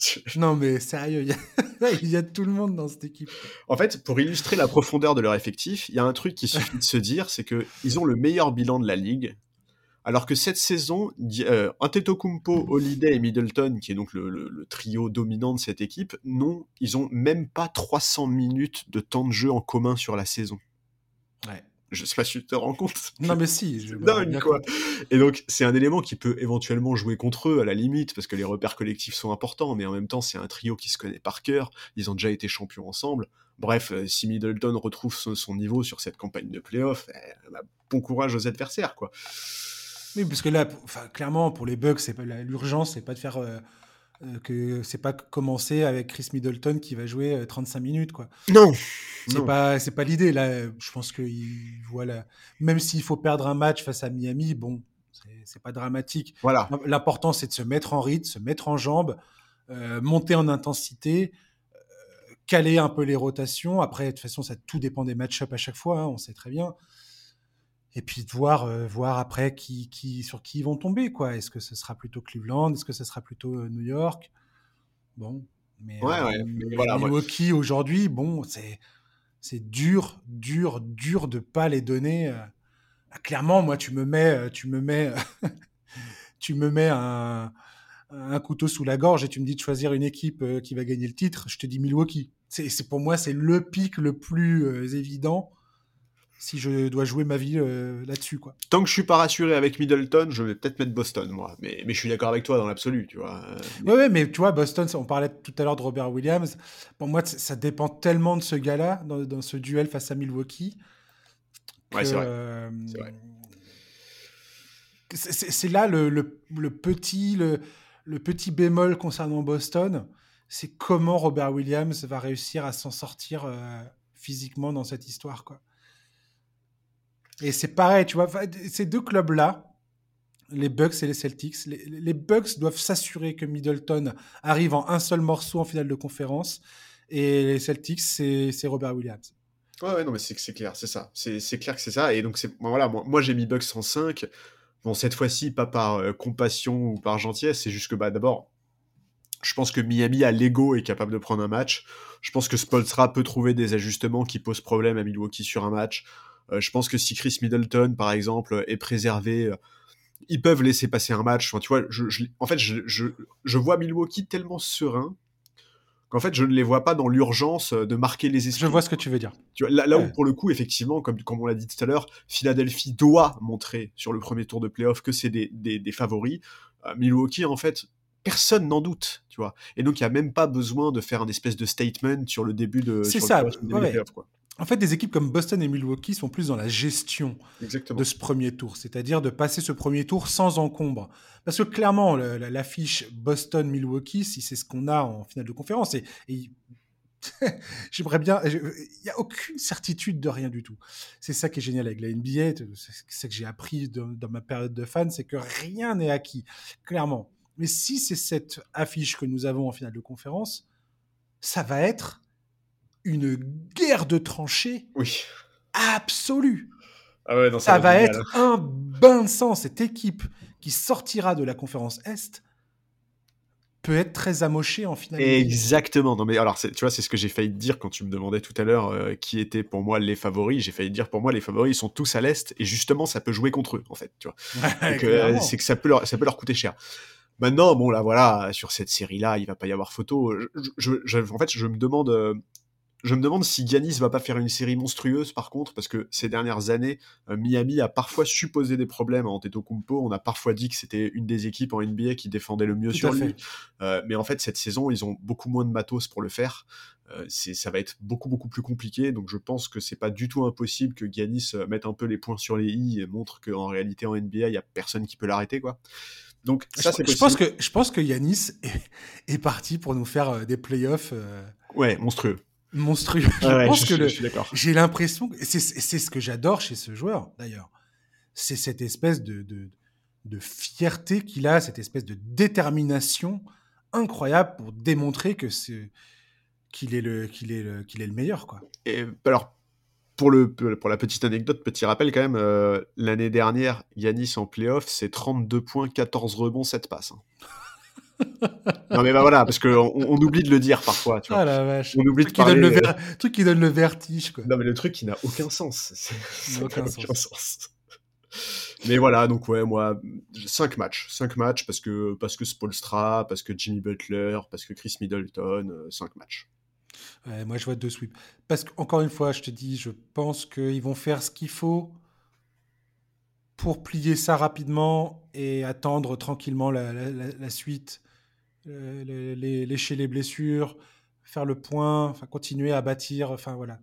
non mais sérieux, il y, a... il y, a... tout le monde dans cette équipe. En fait, pour illustrer la profondeur de leur effectif, il y a un truc qui suffit de se dire, c'est que ils ont le meilleur bilan de la ligue alors que cette saison, euh, Antetokounmpo, Holiday et Middleton, qui est donc le, trio dominant de cette équipe, non, ils ont même pas 300 minutes de temps de jeu en commun sur la saison. Ouais. Je sais pas si tu te rends compte. Non mais si. Je dingue quoi. Et donc c'est un élément qui peut éventuellement jouer contre eux à la limite parce que les repères collectifs sont importants, mais en même temps c'est un trio qui se connaît par cœur. Ils ont déjà été champions ensemble. Bref, euh, si Middleton retrouve son, niveau sur cette campagne de playoff, eh, bah, bon courage aux adversaires quoi. Oui, parce que là, clairement, pour les Bucks, l'urgence, c'est pas de faire euh, euh, que c'est pas commencer avec Chris Middleton qui va jouer 35 euh, minutes, quoi. Non. C'est pas, c'est pas l'idée là. Je pense que voilà, même s'il faut perdre un match face à Miami, bon, c'est pas dramatique. Voilà. L'important, c'est de se mettre en rythme, se mettre en jambes, monter en intensité caler un peu les rotations. Après, de toute façon, ça tout dépend des match-ups à chaque fois, hein, on sait très bien et puis de voir, euh, voir après qui, qui, sur qui ils vont tomber. quoi. Est-ce que ce sera plutôt Cleveland? Est-ce que ce sera plutôt euh, New York? Bon. Mais, ouais, ouais, euh, Milwaukee aujourd'hui, bon, c'est, c'est dur, dur, dur de pas les donner. Ah, clairement, moi, tu me mets, tu me mets, tu me mets un, un, couteau sous la gorge et tu me dis de choisir une équipe qui va gagner le titre. Je te dis Milwaukee. C'est, c'est pour moi, c'est le pic le plus évident si je dois jouer ma vie euh, là-dessus. quoi. Tant que je suis pas rassuré avec Middleton, je vais peut-être mettre Boston, moi. Mais, mais je suis d'accord avec toi dans l'absolu, tu vois. Ouais, ouais, mais tu vois, Boston, on parlait tout à l'heure de Robert Williams. Pour moi, ça dépend tellement de ce gars-là, dans, ce duel face à Milwaukee. ouais, c'est vrai. Euh, c'est là le, le, petit, le, le petit bémol concernant Boston. C'est comment Robert Williams va réussir à s'en sortir euh, physiquement dans cette histoire, quoi. Et c'est pareil, tu vois, ces deux clubs-là, les Bucks et les Celtics, les, Bucks doivent s'assurer que Middleton arrive en un seul morceau en finale de conférence, et les Celtics, c'est Robert Williams. Ouais, ouais, non, mais c'est clair, c'est ça. C'est clair que c'est ça. Et donc, voilà, moi, moi j'ai mis Bucks en 5. Bon, cette fois-ci, pas par euh, compassion ou par gentillesse, c'est juste que, bah, d'abord, je pense que Miami a l'ego est capable de prendre un match. Je pense que Spolstra peut trouver des ajustements qui posent problème à Milwaukee sur un match. Euh, je pense que si Chris Middleton, par exemple, est préservé, euh, ils peuvent laisser passer un match. Enfin, tu vois, je, en fait, je, je, vois Milwaukee tellement serein qu'en fait, je ne les vois pas dans l'urgence de marquer les esprits. Je vois ce que tu veux dire. Tu vois, là, là où, pour le coup, effectivement, comme, comme on l'a dit tout à l'heure, Philadelphie doit montrer sur le premier tour de playoff que c'est des, des, favoris. Euh, Milwaukee, en fait, personne n'en doute, tu vois. Et donc, il n'y a même pas besoin de faire un espèce de statement sur le début de. C'est ça. quoi. En fait, des équipes comme Boston et Milwaukee sont plus dans la gestion de ce premier tour, c'est-à-dire de passer ce premier tour sans encombre. Parce que clairement, l'affiche Boston-Milwaukee, si c'est ce qu'on a en finale de conférence, et, j'aimerais bien, il n'y a aucune certitude de rien du tout. C'est ça qui est génial avec la NBA, c'est ça que j'ai appris dans, dans ma période de fan, c'est que rien n'est acquis, clairement. Mais si c'est cette affiche que nous avons en finale de conférence, ça va être une guerre de tranchées oui. absolue. Ah ouais, non, ça, ça va être un bain de sang, cette équipe qui sortira de la conférence Est. peut être très amoché en finale. Exactement. Non mais alors tu vois c'est ce que j'ai failli te dire quand tu me demandais tout à l'heure euh, qui étaient pour moi les favoris. J'ai failli te dire pour moi les favoris ils sont tous à l'est et justement ça peut jouer contre eux en fait. Tu vois. Euh, c'est que ça peut leur ça peut leur coûter cher. Maintenant bon là voilà sur cette série là il va pas y avoir photo. Je, en fait je me demande euh, je me demande si Giannis va pas faire une série monstrueuse par contre, parce que ces dernières années, euh, Miami a parfois supposé des problèmes à Antetokounmpo. On a parfois dit que c'était une des équipes en NBA qui défendait le mieux sur lui. Euh, mais en fait, cette saison, ils ont beaucoup moins de matos pour le faire. Euh, ça va être beaucoup beaucoup plus compliqué. Donc je pense que c'est pas du tout impossible que Giannis mette un peu les points sur les i et montre qu'en réalité en NBA, il y a personne qui peut l'arrêter quoi. Donc ça, c'est je, pense que je pense que Yanis est, parti pour nous faire des playoffs. Ouais, monstrueux monstrueux. je pense que j'ai l'impression, c'est ce que j'adore chez ce joueur d'ailleurs, c'est cette espèce de, de, fierté qu'il a, cette espèce de détermination incroyable pour démontrer que c'est qu'il est le qu'il est le qu'il est le meilleur quoi. Et alors pour le pour la petite anecdote, petit rappel quand même, euh, l'année dernière, Yanis en playoff, c'est 32 points, 14 rebonds, 7 passes. Hein. non mais bah voilà, parce qu'on on oublie de le dire parfois. Tu vois. Ah la vache. On oublie truc, qui donne le euh, truc qui donne le vertige. Quoi. Non mais le truc qui n'a aucun sens. Ça aucun, aucun sens. Mais voilà, donc ouais, moi, 5 matchs. 5 matchs parce que, parce que Spolstra, parce que Jimmy Butler, parce que Chris Middleton, 5 euh, matchs. Ouais, moi, je vois deux sweeps. Parce qu'encore une fois, je te dis, je pense qu'ils vont faire ce qu'il faut pour plier ça rapidement et attendre tranquillement la, la, la suite euh, les, lécher les blessures, faire le point, enfin continuer à bâtir, enfin voilà.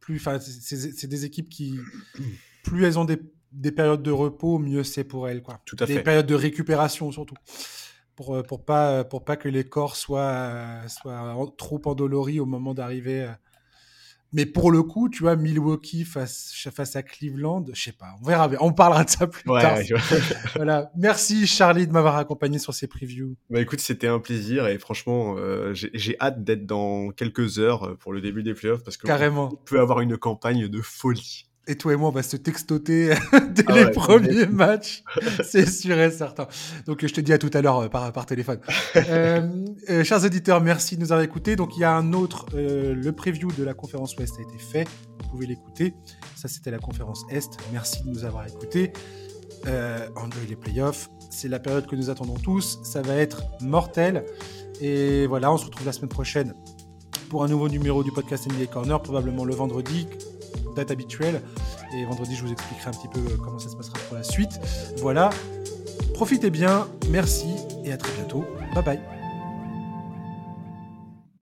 plus, enfin c'est des équipes qui, plus elles ont des, des périodes de repos, mieux c'est pour elles quoi. Tout à des périodes de récupération surtout. Pour, euh, pour pas pour pas que les corps soient soient trop endoloris au moment d'arriver mais pour le coup, tu vois, Milwaukee face, face à Cleveland, je sais pas, on verra, on parlera de ça plus tard. voilà. Merci Charlie de m'avoir accompagné sur ces previews. Bah écoute, c'était un plaisir et franchement, euh, j'ai hâte d'être dans quelques heures euh, pour le début des playoffs parce que Carrément. on peut avoir une campagne de folie. Et toi et moi, on va se textoter dès ah les premiers matchs, c'est sûr et certain. Donc, je te dis à tout à l'heure euh, par, par téléphone. euh, euh, chers auditeurs, merci de nous avoir écoutés. Donc, il y a un autre, euh, le preview de la conférence Ouest a été fait. Vous pouvez l'écouter. Ça, c'était la conférence Est. Merci de nous avoir écoutés. Enjoy les playoffs. C'est la période que nous attendons tous. Ça va être mortel. Et voilà, on se retrouve la semaine prochaine pour un nouveau numéro du podcast NBA Corner, probablement le vendredi date habituelle. Et vendredi, je vous expliquerai un petit peu euh, comment ça se passera pour la suite. Voilà. Profitez bien, merci et à très bientôt. Bye bye.